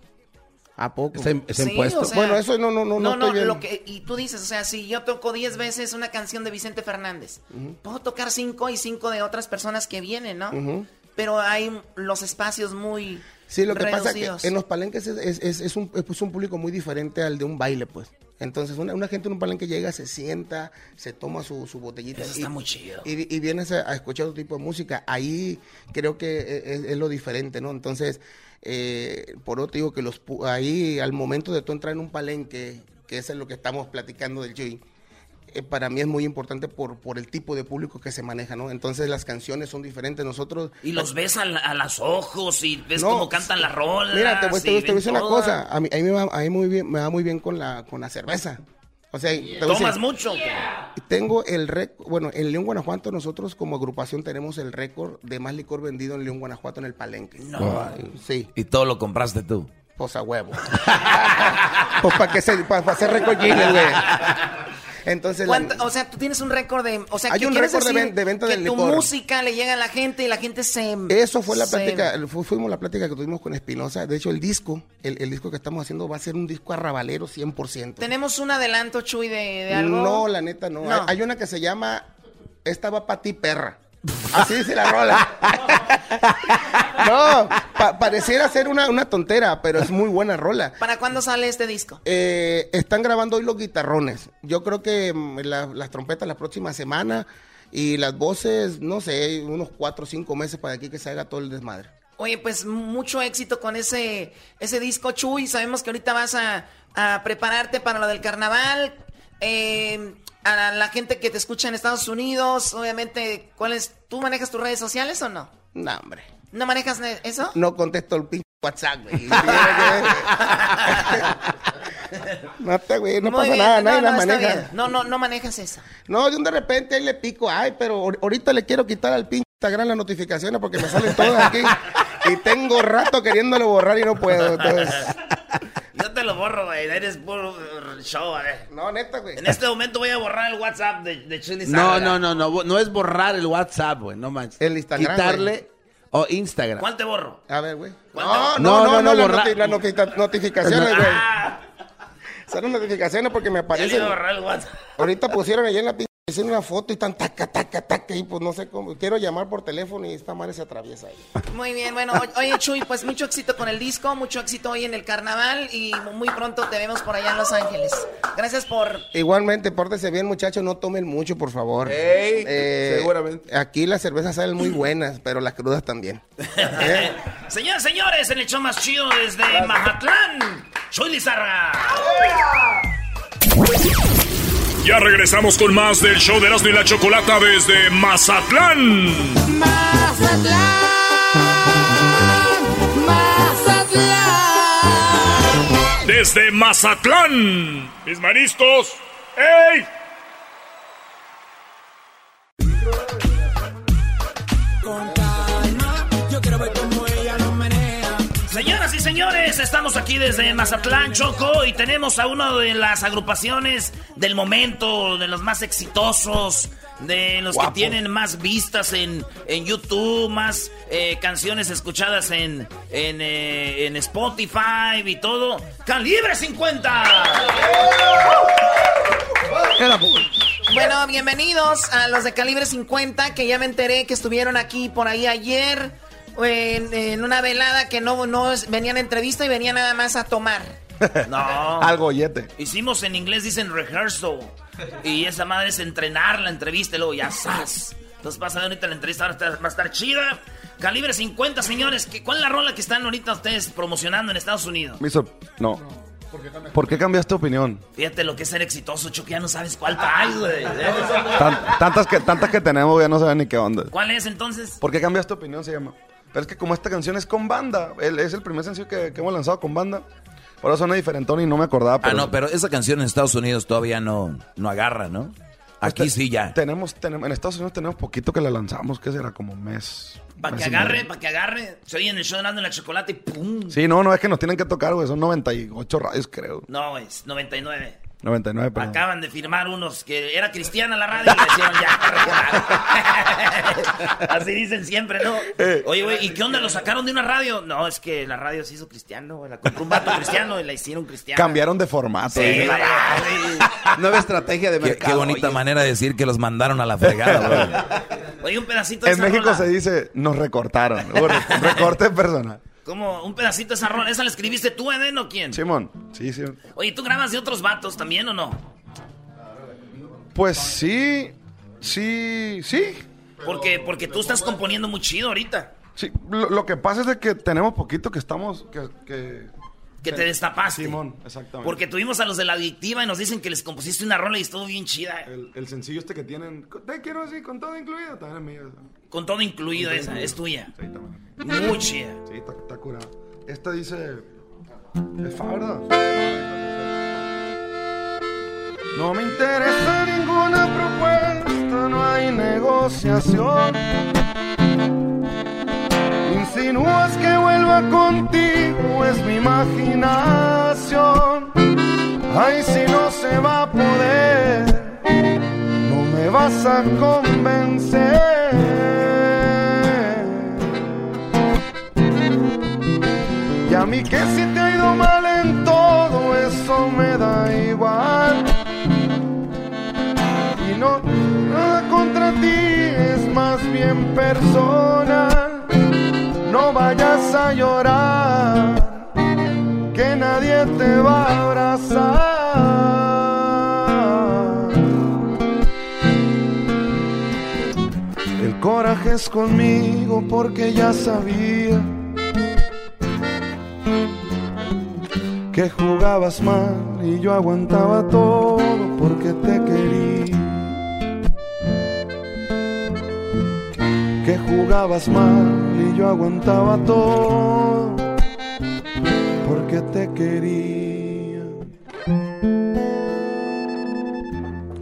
¿A poco? ¿Ese- ese Sí, impuesto? o sea, bueno, eso no, no, no, no, estoy bien. lo que, y tú dices, o sea, si yo toco 10 veces una canción de Vicente Fernández, puedo tocar 5 y 5 de otras personas que vienen, ¿no? Pero hay los espacios muy Sí, lo que pasa es que en los palenques es, es- es- es un, es pues, un público muy diferente al de un baile, pues. Entonces, una, una gente en un palenque llega, se sienta, se toma su, su botellita. Eso está muy chido. Y, y vienes a, a escuchar otro tipo de música. Ahí creo que e, es, es lo diferente, ¿no? Entonces, eh, por otro digo que los ahí al momento de tú entrar en un palenque, que eso es lo que estamos platicando del Chuy, eh, para mí es muy importante por, por el tipo de público que se maneja, ¿no? Entonces las canciones son diferentes. Nosotros... Y los ves a, la- a los ojos y ves No, cómo cantan las rolas. Mira, te voy, te voy- y te voy a decir una cosa. A mí, a mí me, va, a mí muy bien, me va muy bien con la, con la cerveza. O sea, ¿Tomas decir, mucho? Tengo el récord, bueno, en León, Guanajuato, nosotros como agrupación tenemos el récord de más licor vendido en León, Guanajuato en el palenque. Ay, Sí, Y todo lo compraste tú. pues a huevo. pues para que se, para, hacer récord Guinness, güey. Entonces, la- ¿Cuánto- o sea, tú tienes un récord de... O sea, Hay ¿qué un récord de ven- de venta que del tu licor. música le llega a la gente y la gente se... Eso fue la se- plática, fu- fuimos la plática que tuvimos con Espinosa. De hecho, el disco, el, el disco que estamos haciendo va a ser un disco arrabalero 100%. ¿Tenemos un adelanto, Chuy, de, de algo? No, la neta no. No. Hay, hay una que se llama Esta va para ti, perra. Así dice la rola. no, pa- pareciera ser una, una tontera, pero es muy buena rola. ¿Para cuándo sale este disco? Eh, están grabando hoy los guitarrones. Yo creo que mm, la- las trompetas la próxima semana y las voces, no sé, unos cuatro o cinco meses para aquí que se haga todo el desmadre. Oye, pues mucho éxito con ese, ese disco, Chuy. Sabemos que ahorita vas a, a prepararte para lo del carnaval. Eh, a la, gente que te escucha en Estados Unidos, obviamente, ¿cuál es? ¿Tú manejas tus redes sociales o no? No, hombre. ¿No manejas ne- eso? No contesto el pinche WhatsApp, güey. no te, güey, no Muy pasa bien, nada, no, nadie no, la está maneja. bien. No, no, no manejas eso. No, un de repente ahí le pico, ay, pero ahor- ahorita le quiero quitar al pinche Instagram las notificaciones porque me salen todas aquí. y tengo rato queriéndolo borrar y no puedo. Entonces, Yo te lo borro, güey. Eres puro show, ver. No, neta, güey. En este momento voy a borrar el WhatsApp de, de Chuni No, no, no, no, no es borrar el WhatsApp, güey, no manches. El Instagram, Quitarle o Instagram. ¿Cuál te borro? a ver, güey. ¿Cuál No, no, no, no, no, las, notificaciones, güey. Ah, Son las notificaciones porque me ya le aparecen. iba a borrar el WhatsApp. Ahorita pusieron allá en la escena una foto y están taca, taca, taca. Y pues no sé cómo. Quiero llamar por teléfono y esta madre se atraviesa ahí. Muy bien, bueno, oye Chuy, pues mucho éxito con el disco, mucho éxito hoy en el carnaval y muy pronto te vemos por allá en Los Ángeles. Gracias por... Igualmente, pórtese bien, muchachos, no tomen mucho, por favor. Ey, Eh, seguramente. Aquí las cervezas salen muy buenas, pero las crudas también. ¿Eh? Señoras, señores, en el show más chido desde Mazatlán, Chuy Lizarra. Ya regresamos con más del show de Erasmo y la Chocolata desde Mazatlán. Desde Mazatlán. Mis maristos. ¡Ey! Señores, estamos aquí desde Mazatlán, Choco, y tenemos a una de las agrupaciones del momento, de los más exitosos, de los que tienen más vistas en, en YouTube, más eh, canciones escuchadas en, en, eh, en Spotify y todo. ¡Calibre 50! Bueno, bienvenidos a los de Calibre 50, que ya me enteré que estuvieron aquí por ahí ayer en, en una velada que no, no es- venían a entrevista y venían nada más a tomar. No. Algo gollete. Hicimos en inglés, dicen rehearsal. Y esa madre es entrenar la entrevista y luego ya ¡zas! Entonces pasa de ahorita la entrevista, ahora va a estar chida. Calibre 50, señores. ¿qué- ¿Cuál es la rola que están ahorita ustedes promocionando en Estados Unidos? Miso, no. ¿Por qué cambiaste opinión? Fíjate lo que es ser exitoso, Choco, ya no sabes cuál traes, güey. Tan- tantas, que, tantas que tenemos ya no saben ni qué onda. ¿Cuál es entonces? ¿Por qué cambiaste opinión? Se llama. Pero es que como esta canción es con banda, el- es el primer sencillo que, que hemos lanzado con banda. Por eso suena diferentón y no me acordaba. Ah, no, pero esa canción en Estados Unidos todavía no, no agarra, ¿no? Aquí sí ya. Tenemos, tenemos, en Estados Unidos tenemos poquito que la lanzamos, que será como un mes. Para que agarre, para que agarre. Se oye en el show de Erasmo y la chocolate y ¡pum! Sí, no, no, es que nos tienen que tocar, güey. Son 98 radios, creo. No, es 99. 99, pero. Acaban de firmar unos que era cristiana la radio y le hicieron ya. Así dicen siempre, ¿no? Eh. Oye, güey, ¿y qué onda? ¿Lo sacaron de una radio? No, es que la radio se hizo cristiano, güey. La compró un vato cristiano y la hicieron cristiana. Cambiaron de formato. Sí, güey. güey. Nueva estrategia de mercado. qué bonita manera de decir que los mandaron a la fregada, bro. Oye, un pedacito de En esa México rola. se dice, nos recortaron. Re- recorte personal. ¿Cómo? Un pedacito de esa rola. ¿Esa la escribiste tú, Eden, o quién? Simón, sí, sí. Oye, ¿tú grabas de otros vatos también o no? Pues sí, sí, sí. Porque, porque tú estás componiendo muy chido ahorita. Sí, lo, lo que pasa es de que tenemos poquito que estamos, que... Que, Que te destapaste. Simón, exactamente. Porque tuvimos a los de la adictiva y nos dicen que les compusiste una rola y estuvo bien chida. El, el sencillo este que tienen, te quiero así, con todo incluido, también es mío. Con todo incluido Con todo esa, incluido. es tuya. Sí, también. Muy chida. Sí, está, está curada. Esta dice... Es fa, ¿verdad? No me interesa ninguna propuesta, no hay negociación. Insinúas que vuelva contigo, es mi imaginación. Ay, si no se va a poder, me vas a convencer. Y a mí que si te ha ido mal en todo, eso me da igual. Y no, nada contra ti, es más bien personal. No vayas a llorar, que nadie te va a abrazar. El coraje es conmigo porque ya sabía que jugabas mal y yo aguantaba todo porque te quería. Que jugabas mal y yo aguantaba todo porque te quería.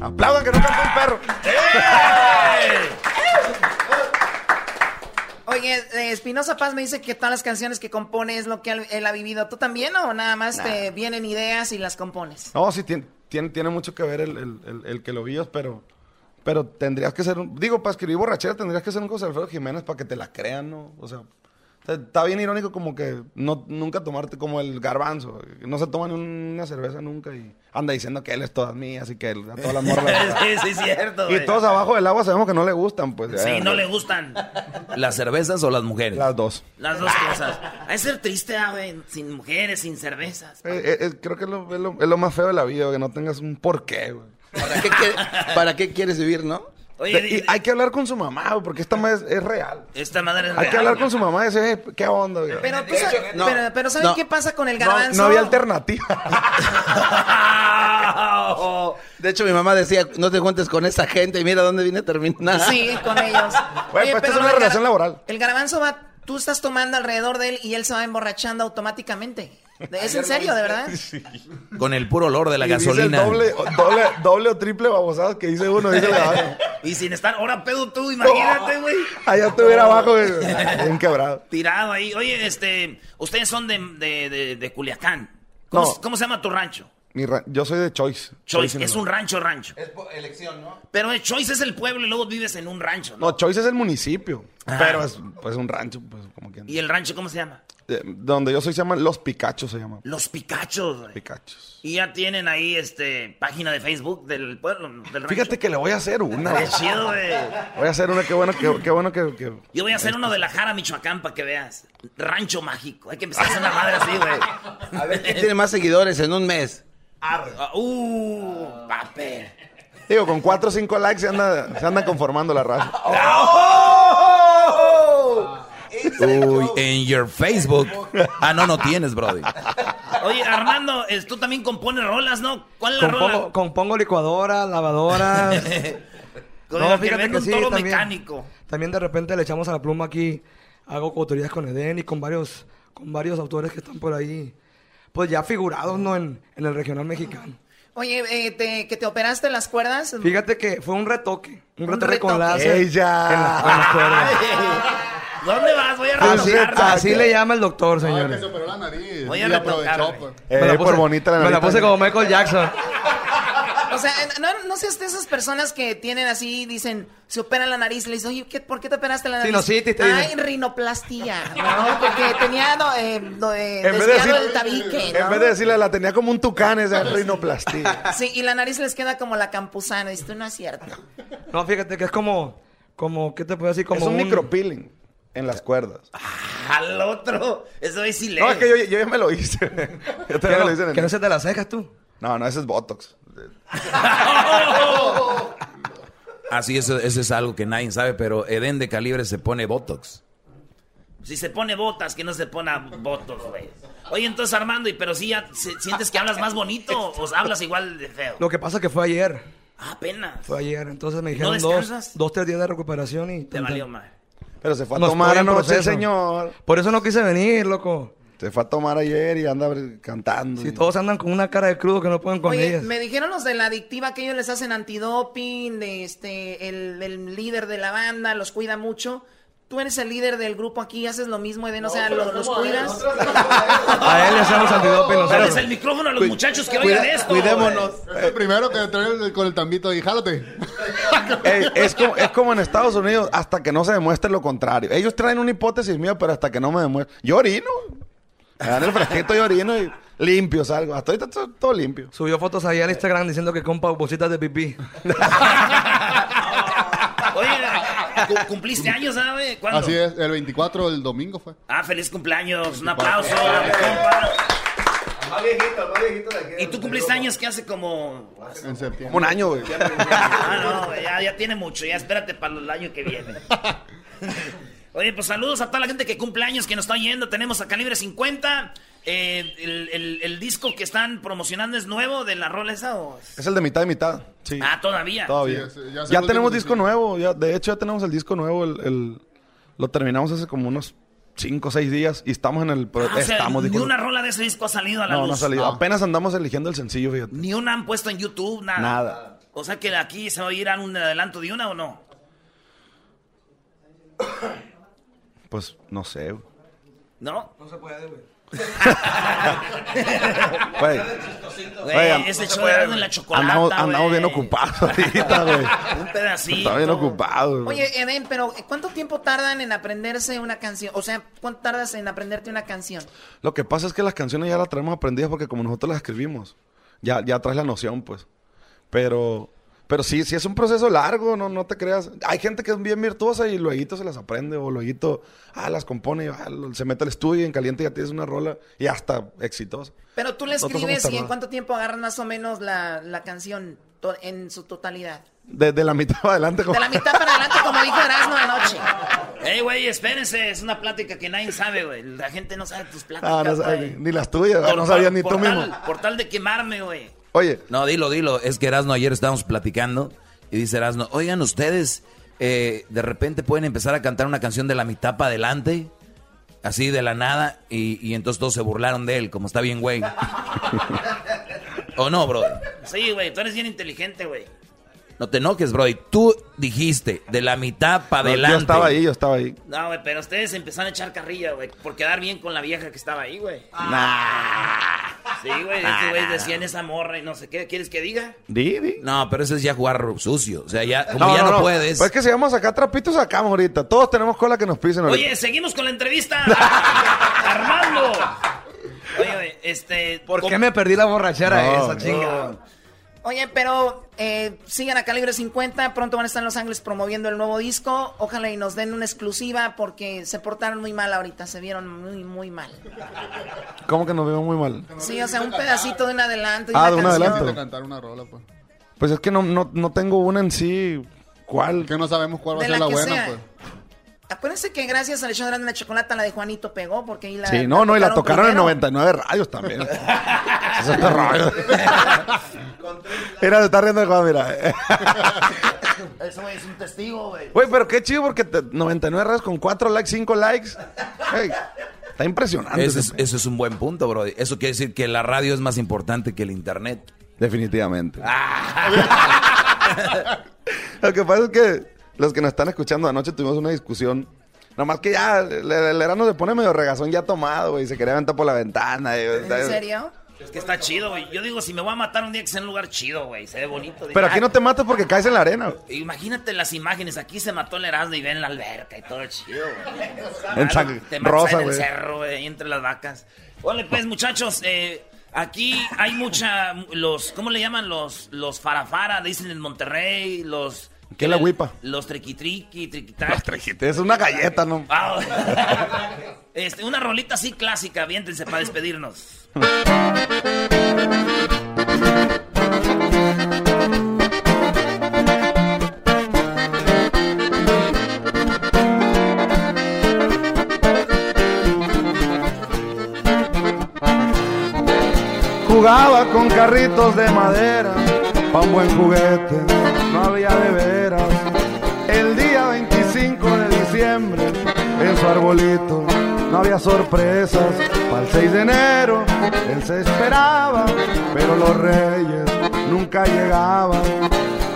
Aplaudan que no canta un perro. Oye, eh, Espinosa Paz me dice que todas las canciones que compone es lo que él, ha vivido. ¿Tú también o nada más te vienen ideas y las compones? No, sí, tiene, tiene, tiene mucho que ver el, el- el- el que lo vivas, pero, pero tendrías que ser un... Digo, para escribir borrachera tendrías que ser un José Alfredo Jiménez para que te la crean, ¿no? O sea, está- está bien irónico como que no, nunca tomarte como el garbanzo. No se toma ni una cerveza nunca y anda diciendo que él es todas mías y que él- a todas las morras... Sí, sí, es cierto, Y güey. todos abajo del agua sabemos que no le gustan, pues. Sí, no le gustan ¿Las cervezas o las mujeres? Las dos. las dos cosas. Hay ser triste, ah, güey, sin mujeres, sin cervezas. Eh, eh, eh, creo que es lo, es lo- es lo más feo de la vida, que no tengas un porqué, güey. ¿Para qué, ¿Para qué quieres vivir, no? Oye, Y hay que hablar con su mamá, porque esta madre es, es real. esta madre es Hay que real. hablar con su mamá y decir, "Eh, ¿qué onda, güey? Pero, tú sabes- no, pero, pero ¿saben no. qué pasa con el garbanzo? no había alternativa. De hecho, mi mamá decía, no te juntes con esa gente y mira dónde viene a terminar. Sí, con ellos. Oye, pues esta es una relación laboral. El garbanzo va, tú estás tomando alrededor de él y él se va emborrachando automáticamente. ¿Es en serio, de verdad? Con el puro olor de la Y dice el gasolina. doble, o- doble, doble o triple babosadas que dice uno, dice gabacho. Y sin estar ahora pedo tú, imagínate, güey. Allá estuviera abajo, güey, bien quebrado. Tirado ahí. Oye, este, ustedes son de, de, de, de Culiacán. ¿Cómo, No. cómo se llama tu rancho? Mi ra- yo soy de Choice. Choice, es un rancho, rancho. Es elección, ¿no? Pero el Choice es el pueblo y luego vives en un rancho, ¿no? No, Choice es el municipio. Ah. Pero es pues, un rancho, pues como que. ¿Y el rancho cómo se llama? Eh, donde yo soy se llama Los Picachos, se llama. Los Picachos, güey. Picachos. Y ya tienen ahí, este, página de Facebook del pueblo, del rancho. Fíjate que le voy a hacer una. Qué chido, güey. Voy a hacer una, qué bueno que, qué bueno que, que- Yo voy a hacer uno de la Jara, Michoacán, para que veas. Rancho mágico. Hay que empezar a hacer una madre así, güey. A ver quién tiene más seguidores en un mes. Ah, Uh, papel. Digo, con 4 o 5 likes se anda, se anda conformando la raza. Uy, en your Facebook. Ah, no, no tienes, Brody. Oye, Armando, es- tú también compones rolas, ¿no? ¿Cuál es la Compongo, rola? compongo licuadoras, lavadoras. Con el que vende un toro mecánico. También de repente le echamos a la pluma aquí. Hago coautorías con Eden y con varios, con varios autores que están por ahí. Pues ya figurados, ¿no? En, en el regional mexicano. Oye, eh, te- que te operaste las cuerdas. Fíjate que fue un retoque. Un, Un retoque, con láser. Ella. en la-. ¿Dónde vas? Voy a Así, así le llama el doctor, señores. Voy a Y retocarme. aprovechó, pues. Me la Eh, puse- por bonita la Me la puse como Michael Jackson. O sea, no, no seas de esas personas que tienen así, dicen, se operan la nariz, le dicen, oye, ¿qué- ¿por qué te operaste la nariz? Sinusitis, te Ay, dicen. rinoplastia, ¿no? Porque tenía no, eh, no, eh, En vez, de decir- el tabique, en vez de decirle, la tenía como un tucán esa rinoplastia. Sí, y la nariz les queda como la campusana, y esto no es cierto. No, fíjate que es como, como, ¿qué te puedo decir? Como es un, micropeeling en las cuerdas. Al otro. Eso es sí No, es que yo, yo ya me lo hice. Yo Que también no- lo hice en el- que no se te las cejas tú. No, no, ese es Botox. Así, eso, eso es algo que nadie sabe, pero Eden de calibre se pone Botox. Si se pone botas, que no se pone botos, güey. Oye, entonces Armando, ¿y pero si ya sientes que hablas más bonito o hablas igual de feo? Lo que pasa es que fue ayer. Ah, apenas. Fue ayer. Entonces me ¿No dijeron dos, dos, tres días de recuperación y... Te valió mal. Pero se fue a No tomar anoche, proceso. señor. Por eso no quise venir, loco. Se fue a tomar ayer y anda cantando. Si y- todos andan con una cara de crudo que no pueden con Oye, ellas. me dijeron los de la adictiva que ellos les hacen antidoping, de este, el, el líder de la banda los cuida mucho. Tú eres el líder del grupo aquí, haces lo mismo, Eden, o sea, los ¿cómo? cuidas. A él le hacemos antidoping. Dales el micrófono a los muchachos que oigan esto. cuidémonos. Es el primero que trae con el tambito y jálate. Ey, es, como, es como en Estados Unidos, hasta que no se demuestre lo contrario. Ellos traen una hipótesis mía, pero hasta que no me demuestre. Yo orino. Dan el fresquito y orino y limpio salgo. Hasta ahorita todo, todo limpio. Subió fotos ahí al Instagram diciendo que compra bolsitas de pipí. Oye, cu- cumpliste años, ¿sabes? ¿Cuándo? Así es, el 24, el domingo fue. Ah, feliz cumpleaños. Un aplauso a mi compa. Más viejito, más viejito de aquí. ¿Y tú cumpliste años que hace como... En septiembre. Como un año, güey. Ah, no, güey, ya, ya tiene mucho. Ya espérate para el año que viene. Oye, pues saludos a toda la gente que cumple años, que nos está yendo. Tenemos a Calibre 50. Eh, el, el- el disco que están promocionando es nuevo de la rola esa o... Es el de mitad y mitad. Sí. Ah, todavía. Todavía. Sí, ya tenemos disco nuevo. Ya, de hecho, ya tenemos el disco nuevo. El, el- lo terminamos hace como unos 5 o 6 días y estamos en el... Ah, o sea, estamos, ni dijo- una rola de ese disco ha salido a la No, luz. no ha salido. Apenas andamos eligiendo el sencillo, fíjate. Ni una han puesto en YouTube, nada. Nada. O sea que aquí se va a ir a un adelanto de una o no. Pues no sé. güey. ¿No? No se puede, güey. Güey. Güey, de en la chocolata, Andamos, andamos bien ocupados ahorita, güey. Un pedacito. Está bien ocupado, güey. Oye, Eden, pero ¿cuánto tiempo tardan en aprenderse una canción? O sea, ¿cuánto tardas en aprenderte una canción? Lo que pasa es que las canciones ya las traemos aprendidas porque como nosotros las escribimos, ya, ya traes la noción, pues. Pero, pero sí, sí es un proceso largo, no, no te creas. Hay gente que es bien virtuosa y luego se las aprende o luego ah, las compone, y, ah, se mete al estudio y en caliente ya tienes una rola y hasta exitosa. Pero tú le escribes y en cuánto tiempo agarras más o menos la, la canción en su totalidad. Desde la mitad para adelante. como- De la mitad para adelante, como dijo Erasmo anoche. Ey, güey, espérense, es una plática que nadie sabe, güey. La gente no sabe tus pláticas, Ah, no sabes, ni, ni las tuyas, Por- no sabías ni por tú tal- mismo. Por tal de quemarme, güey. Oye. No, dilo, dilo. Es que Erasno ayer estábamos platicando y dice Erasno, oigan ustedes, eh, de repente pueden empezar a cantar una canción de la mitad para adelante, así de la nada, y, y entonces todos se burlaron de él, como está bien, güey. ¿O no, bro? Sí, güey, tú eres bien inteligente, güey. No te enojes, bro. Tú dijiste de la mitad para No, adelante. yo estaba ahí, yo estaba ahí. No, güey, pero ustedes empezaron a echar carrilla, güey, por quedar bien con la vieja que estaba ahí, güey. Sí, güey, este güey decía en esa morra y no sé qué. ¿Quieres que diga? Di, di. No, pero eso es ya jugar sucio. O sea, ya, como ya no, puedes. Pues es que si vamos a sacar trapitos, sacamos ahorita. Todos tenemos cola que nos pisen ahorita. Oye, seguimos con la entrevista. Armando. Oye, güey, este... ¿Por qué me perdí la borrachera No, esa chinga? Oye, pero eh, sigan a Calibre 50, pronto van a estar en Los Ángeles promoviendo el nuevo disco. Ojalá y nos den una exclusiva porque se portaron muy mal ahorita, se vieron muy, muy mal. ¿Cómo que nos vemos muy mal? Sí, o sea, un pedacito de un adelanto. y Ah, una de un canción. adelanto. De cantar una rola, pues. Pues es que no, no, no tengo una en sí. ¿Cuál? Que no sabemos cuál va a ser la buena, sea. pues. Acuérdense que gracias al hecho de la chocolata la de Juanito pegó porque ahí la. Sí, no, no, y la tocaron en primero. 99 radios también. Eso está raro. Mira, se está riendo de Juan, mira. Eso, güey, es un testigo, güey. Güey, pero qué chido porque te- 99 radios con 4 likes, 5 likes. Ey, está impresionante. Ese es, eso es un buen punto, bro. Eso quiere decir que la radio es más importante que el internet. Definitivamente. Ah. Lo que pasa es que los que nos están escuchando anoche tuvimos una discusión. Nomás que ya el, el se pone medio regazón ya tomado, güey. Se quería aventar por la ventana. y- ¿En serio? Es que está chido, güey. Yo digo, si me voy a matar un día que sea en un lugar chido, güey. Se ve bonito. Pero aquí no te matas porque caes en la arena. güey. Imagínate las imágenes. Aquí se mató el Erasmo y ven la alberca y todo chido, güey. En San- Te Rosa, en el güey. cerro, güey, entre las vacas. Hola, pues, muchachos. eh, aquí hay mucha... Los... ¿Cómo le llaman? Los, los farafara, dicen en Monterrey. Los... ¿Qué es la huipa? Los triquitriqui, triquitaquis. Es una galleta, ¿no? Este, una rolita así clásica, viéntense para despedirnos. Jugaba con carritos de madera, pa' un buen juguete, no había de veras. Arbolito, no había sorpresas. Para el 6 de enero, él se esperaba, pero los reyes nunca llegaban.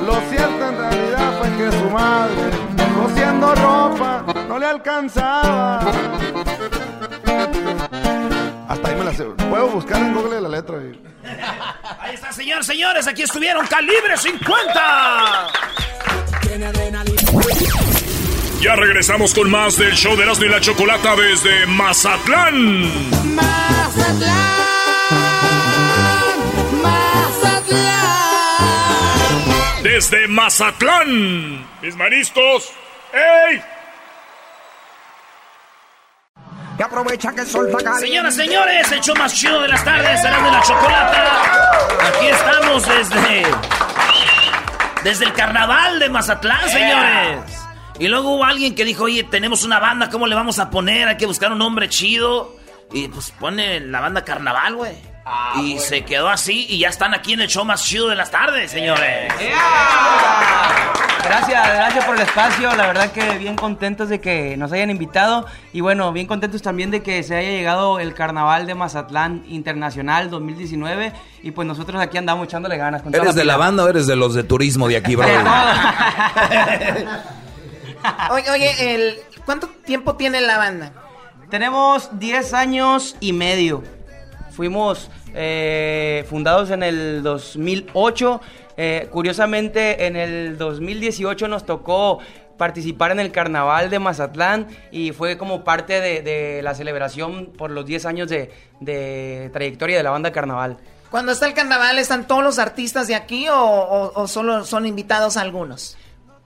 Lo cierto en realidad fue que su madre, cosiendo ropa, no le alcanzaba. Hasta ahí me la sé. Puedo buscar en Google la letra. y- Ahí está, señores, señores, aquí estuvieron Calibre 50. Ya regresamos con más del show de Erasmo y la Chocolata desde Mazatlán. Desde Mazatlán. Mis mariscos. ¡Ey! Y aprovecha que el sol está. Señoras, señores, el show más chido de las tardes, será de la chocolata. Aquí estamos desde. Desde el carnaval de Mazatlán, señores. Y luego hubo alguien que dijo, oye, tenemos una banda, ¿cómo le vamos a poner? Hay que buscar un nombre chido. Y pues pone la banda carnaval, güey. y se quedó así y ya están aquí en el show más chido de las tardes, señores. Gracias, gracias por el espacio. La verdad que bien contentos de que nos hayan invitado. Y bueno, bien contentos también de que se haya llegado el Carnaval de Mazatlán Internacional 2019. Y pues nosotros aquí andamos echándole ganas. Con ¿Eres de la banda o eres de los de turismo de aquí, bro? Oye, oye, el, ¿cuánto tiempo tiene la banda? Tenemos 10 años y medio. Fuimos eh, fundados en el 2008. Eh, curiosamente, en el 2018 nos tocó participar en el carnaval de Mazatlán y fue como parte de, de la celebración por los 10 años de, de trayectoria de la banda carnaval. Cuando está el carnaval, ¿están todos los artistas de aquí o, o- o solo son invitados algunos?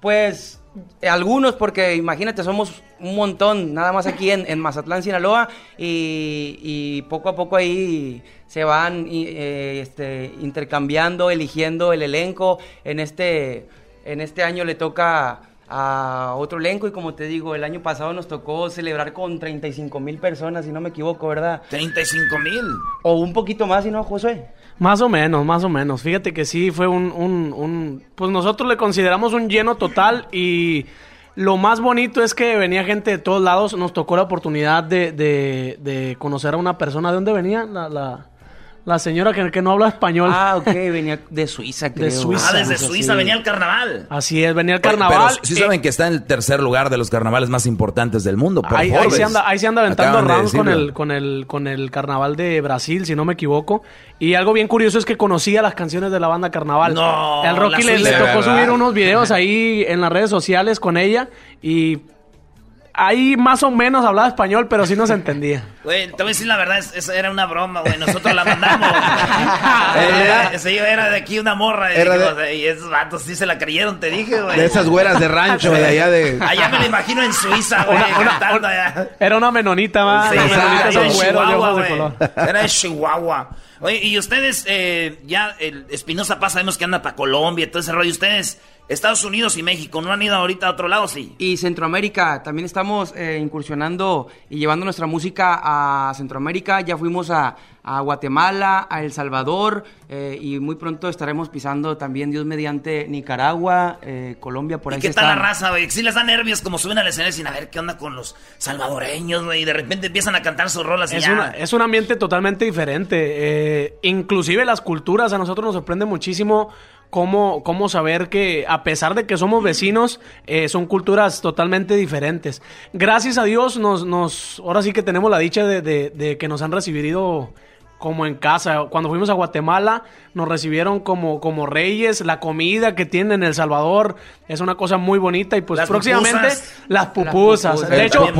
Pues algunos, porque imagínate, somos un montón, nada más aquí en, en Mazatlán, Sinaloa, y, y poco a poco ahí se van y, eh, este, intercambiando, eligiendo el elenco. En este, en este año le toca a otro elenco y como te digo, el año pasado nos tocó celebrar con 35 mil personas, si no me equivoco, ¿verdad? 35 mil. O un poquito más, si no, Josué. Más o menos, más o menos. Fíjate que sí fue un, un, un- Pues nosotros le consideramos un lleno total y lo más bonito es que venía gente de todos lados. Nos tocó la oportunidad de, de, de conocer a una persona. ¿De dónde venía? La, la, la señora que, que no habla español. Ah, ok, venía de Suiza, creo. De Suiza. Ah, desde Suiza sí. venía el carnaval. Así es, venía el carnaval. Pero sí Eh, saben que está en el tercer lugar de los carnavales más importantes del mundo. por Ahí, se anda, ahí se anda aventando Acaban de rounds con el, con, el, con el carnaval de Brasil, si no me equivoco. Y algo bien curioso es que conocía las canciones de la banda Carnaval. No, El Rocky le, tocó verdad. subir unos videos ahí en las redes sociales con ella y ahí más o menos hablaba español, pero sí nos entendía. Güey, te voy a decir la verdad, es- esa era una broma, güey. Nosotros la mandamos. era, era de aquí una morra. Y, Era dijimos, de- y esos vatos sí se la creyeron, te dije, güey. De esas güeras de rancho, de allá de- Allá me la imagino en Suiza, güey, cantando allá. Era una menonita más. Sí, las menonitas son de güeros de Chihuahua, ojos de güey. color. Era de Chihuahua. Oye, y ustedes, eh, ya, el Espinosa Paz sabemos que anda para Colombia y todo ese rollo. Ustedes, Estados Unidos y México, ¿no han ido ahorita a otro lado, sí? Y Centroamérica, también estamos eh, incursionando y llevando nuestra música a Centroamérica. Ya fuimos a, a Guatemala, a El Salvador eh, y muy pronto estaremos pisando también, Dios mediante, Nicaragua, eh, Colombia, por ahí ¿Y qué se tal la están- raza, güey? Sí les da nervios como suben al escenario sin a ver qué onda con los salvadoreños, güey. Y de repente empiezan a cantar sus rolas y Es, ya. una- es un ambiente totalmente diferente. Eh, inclusive las culturas, a nosotros nos sorprende muchísimo cómo, cómo saber que a pesar de que somos vecinos, eh, son culturas totalmente diferentes. Gracias a Dios, nos, nos, ahora sí que tenemos la dicha de, de- de que nos han recibido como en casa. Cuando fuimos a Guatemala, nos recibieron como, como reyes. La comida que tienen en El Salvador es una cosa muy bonita. Y pues Las próximamente pupusas. las pupusas. pupusas. De hecho, nos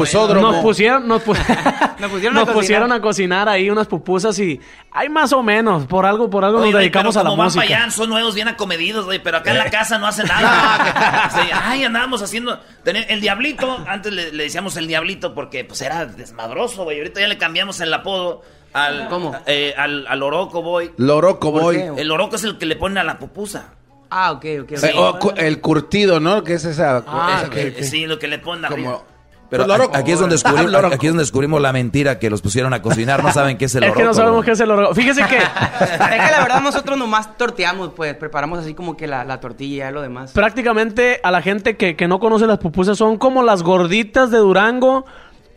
pusieron, nos, pu- Nos pusieron, nos a cocinar. pusieron a cocinar ahí unas pupusas y hay más o menos. Por algo, por algo Oye, nos dedicamos pero a la como van música. para allá, son nuevos, bien acomedidos, güey, pero acá en la casa no hacen nada. Sí, ay, andábamos haciendo... el Diablito, antes le, le decíamos el Diablito porque pues era desmadroso, güey. Ahorita ya le cambiamos el apodo al... ¿Cómo? eh, al, al Oroco Boy. Loroco ¿Por Boy. qué? El Oroco es el que le pone a la pupusa. Ah, ok, ok. ok. Eh, o el curtido, ¿no? Que es esa. Ah, esa que- que- Sí, lo que le ponen arriba. Como- Pero Pues loroco. aquí es, donde aquí es donde descubrimos la mentira que los pusieron a cocinar. No saben qué es el Es que no oroco, sabemos güey. qué es el oro. Fíjese que Es que la verdad nosotros nomás torteamos, pues preparamos así como que la, la tortilla y lo demás. prácticamente a la gente que, que no conoce las pupusas son como las gorditas de Durango,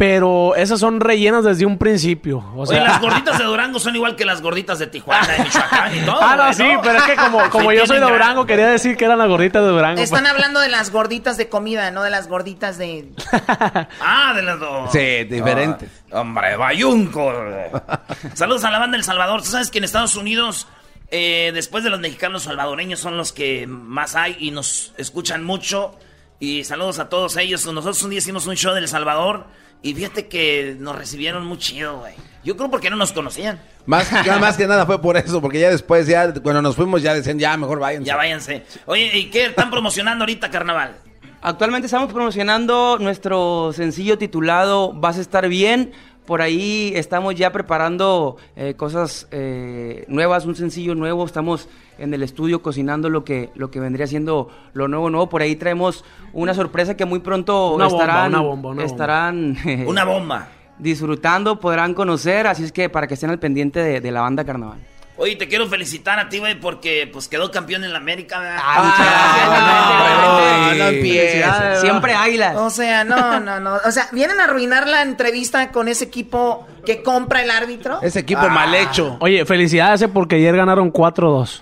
pero esas son rellenas desde un principio. O Oye, sea, las gorditas de Durango son igual que las gorditas de Tijuana, de Michoacán y todo. Ah, no, sí, pero es que como, como Sí, yo soy de Durango, quería decir que eran las gorditas de Durango. Están pues. hablando de las gorditas de comida, no de las gorditas de... Ah, de las dos. Sí, diferente. Ah, hombre, bayunco. Saludos a la banda del Salvador. Tú sabes que en Estados Unidos, eh, después de los mexicanos salvadoreños, son los que más hay y nos escuchan mucho. Y saludos a todos ellos. Nosotros un día hicimos un show del Salvador y fíjate que nos recibieron muy chido, güey. Yo creo porque no nos conocían. Más, ya más que nada fue por eso, porque ya después, ya cuando nos fuimos, ya decían, ya mejor váyanse. Ya váyanse. Oye, ¿y qué están promocionando ahorita, carnaval? Actualmente estamos promocionando nuestro sencillo titulado Vas a estar bien. Por ahí estamos ya preparando eh, cosas eh, nuevas, un sencillo nuevo. Estamos en el estudio cocinando lo que, lo que vendría siendo lo nuevo, nuevo. Por ahí traemos una sorpresa que muy pronto Una bomba, estarán, una bomba, una bomba. estarán Una bomba. disfrutando, podrán conocer. Así es que para que estén al pendiente de, de la banda Carnaval. Oye, te quiero felicitar a ti, güey, porque pues quedó campeón en la América. ¿verdad? Ah, no, no empieces. Siempre águilas. O sea, no, no, no. O sea, ¿vienen a arruinar la entrevista con ese equipo que compra el árbitro? Ese equipo mal hecho. Oye, felicidades eh, porque ayer ganaron 4-2.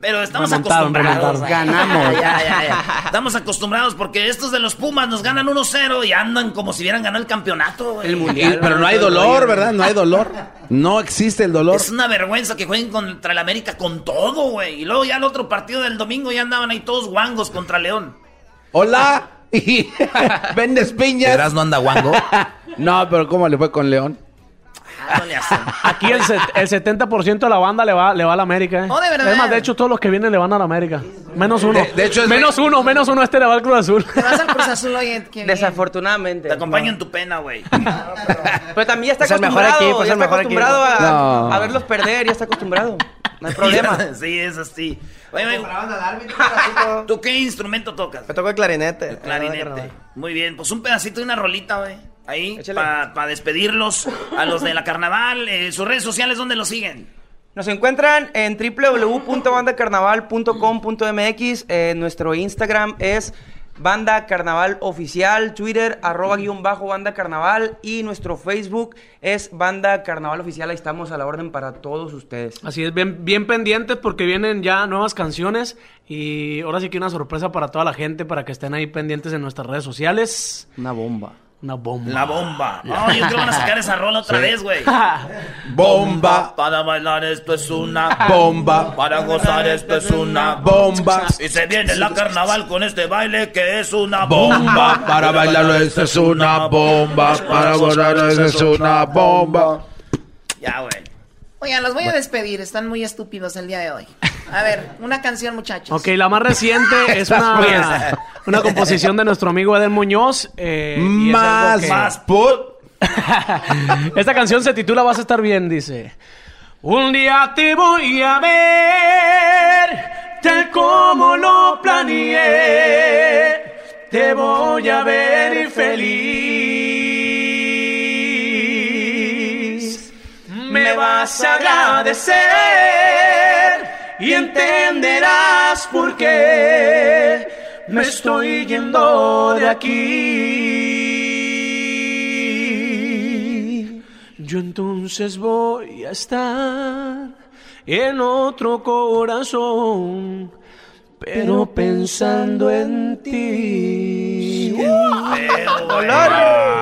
Pero estamos Remontaron, acostumbrados. remontaron. Ganamos. Ya, ya, ya. Estamos acostumbrados porque estos de los Pumas nos ganan 1-0 y andan como si hubieran ganado el campeonato. El Y- mundial. pero no hay dolor, ¿verdad? No hay dolor. No existe el dolor. Es una vergüenza que jueguen contra el América con todo, güey. Y luego ya el otro partido del domingo ya andaban ahí todos guangos contra León. Hola. Y vendes piñas. ¿Verás no anda guango? No, pero ¿cómo le fue con León? Ah, no le hacen. Aquí el, set- el 70% de la banda le va, le va a la América. eh. Oh, ¿de verdad? Es más, de hecho, todos los que vienen le van a la América. Menos uno. De- de hecho, es- menos uno, menos uno. Este le va al Cruz Azul. Te vas al Cruz Azul, bien. Desafortunadamente. Te acompaño en tu pena, güey. Pero también ya está Es el mejor acostumbrado, equipo, ya está mejor acostumbrado a, No. a verlos perder, ya está acostumbrado. No hay problema. sí, es así. Oye, güey, ¿tú qué instrumento tocas? Me tocó el clarinete. El clarinete. Muy bien, pues un pedacito de una rolita, güey. Ahí, para despedirlos a los de la carnaval. Eh, sus redes sociales, ¿dónde los siguen? Nos encuentran en www.bandacarnaval.com.mx. Eh, nuestro Instagram es Banda Carnaval Oficial, Twitter, arroba guion bajo Banda Carnaval y nuestro Facebook es Banda Carnaval Oficial. Ahí estamos a la orden para todos ustedes. Así es, bien, bien pendientes porque vienen ya nuevas canciones y ahora sí que una sorpresa para toda la gente para que estén ahí pendientes en nuestras redes sociales. Una bomba. Una bomba. La bomba. No, yo creo que van a sacar esa rola otra vez, güey. Bomba. Para bailar esto es una Bomba. Para gozar esto es una Bomba. Y se viene la carnaval con este baile que es una Bomba. bomba. Para bailarlo, esto es una bomba. Para gozarlo, esto es una bomba. Ya, güey. Oigan, los voy a despedir. Están muy estúpidos el día de hoy. A ver, una canción, muchachos. Ok, la más reciente es una, una composición de nuestro amigo Eden Muñoz. eh, y es algo Más. que- Más put. Esta canción se titula Vas a estar bien, dice. Un día te voy a ver, tal como lo planeé. Te voy a ver feliz. Me vas a agradecer y entenderás por qué me estoy yendo de aquí. Yo entonces voy a estar en otro corazón, pero pensando en ti. Dolor.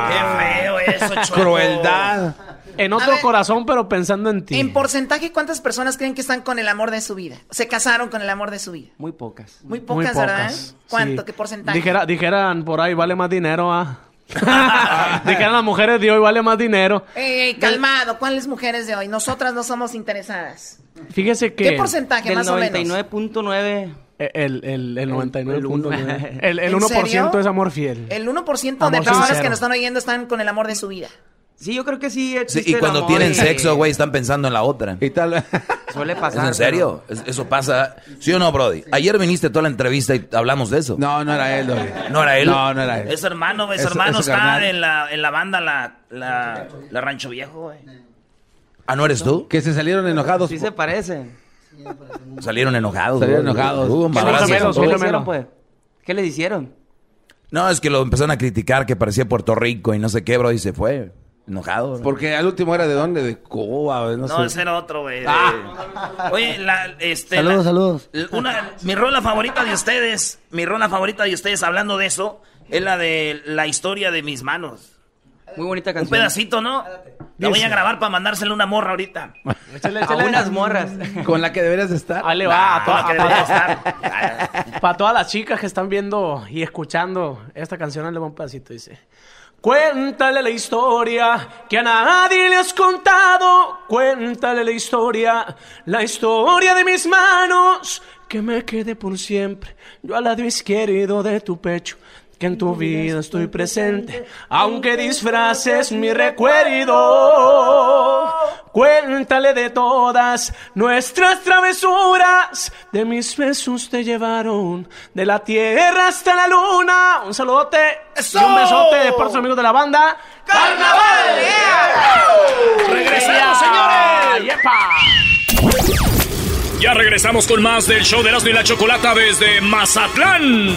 Qué feo eso. Crueldad. En A otro ver. corazón, pero pensando en ti. En porcentaje, ¿cuántas personas creen que están con el amor de su vida? Se casaron con el amor de su vida. Muy pocas. Muy pocas, ¿verdad? ¿Cuánto? sí. ¿Qué porcentaje? Dijera- dijeran por ahí, vale más dinero, ah. dijeran las mujeres de hoy, vale más dinero. Ey, ey, calmado, ¿cuáles mujeres de hoy? Nosotras no somos interesadas. Fíjese que... ¿Qué porcentaje Del más o menos? 99.9. El, el, el 99.9. El, el ¿En 1% serio? es amor fiel. El 1% de Amor personas sincero. que nos están oyendo están con el amor de su vida. Sí, yo creo que sí Sí, y cuando amor tienen y- sexo, güey, están pensando en la otra. Y tal. Suele ¿Es pasar. en serio? Es- Eso pasa. ¿Sí o no, Brody? Ayer viniste toda la entrevista y hablamos de eso. No, no era él, Brody. ¿No era él? No, no era él. Es hermano, es hermano, está carnal. en la, en la banda la, la, la Rancho Viejo, güey. ¿Ah, no eres tú? Que se salieron enojados. Sí se parecen. Salieron enojados. Salieron enojados. Un ¿Qué pues? ¿Qué le hicieron? No, es que lo empezaron a criticar que parecía Puerto Rico y no sé qué, bro, y se fue. Enojado. Porque al último era de dónde? De Cuba, güey, no, No, sé. ese era otro, güey. Ah. Oye, la, este... Saludos, la- saludos. Una, mi rola favorita de ustedes, mi rola favorita de ustedes, hablando de eso, es la de la historia de mis manos. Muy bonita Un canción. pedacito, ¿no? La voy a grabar para mandársela a una morra ahorita. A unas morras. Con la que deberías de estar. Ahí le va a, Con la que debería estar. Para todas las chicas que están viendo y escuchando esta canción, le va un pedacito, dice. Cuéntale la historia que a nadie le has contado. Cuéntale la historia, la historia de mis manos. Que me quede por siempre, yo al lado izquierdo de tu pecho. Que en tu vida estoy presente, aunque disfraces mi recuerdo. Cuéntale de todas nuestras travesuras. De mis besos te llevaron de la tierra hasta la luna. Un saludote y un besote de parte de los amigos de la banda. ¡Carnaval! ¡Regresamos, señores! Ya regresamos con más del show de Erasmo y la Chocolata desde Mazatlán.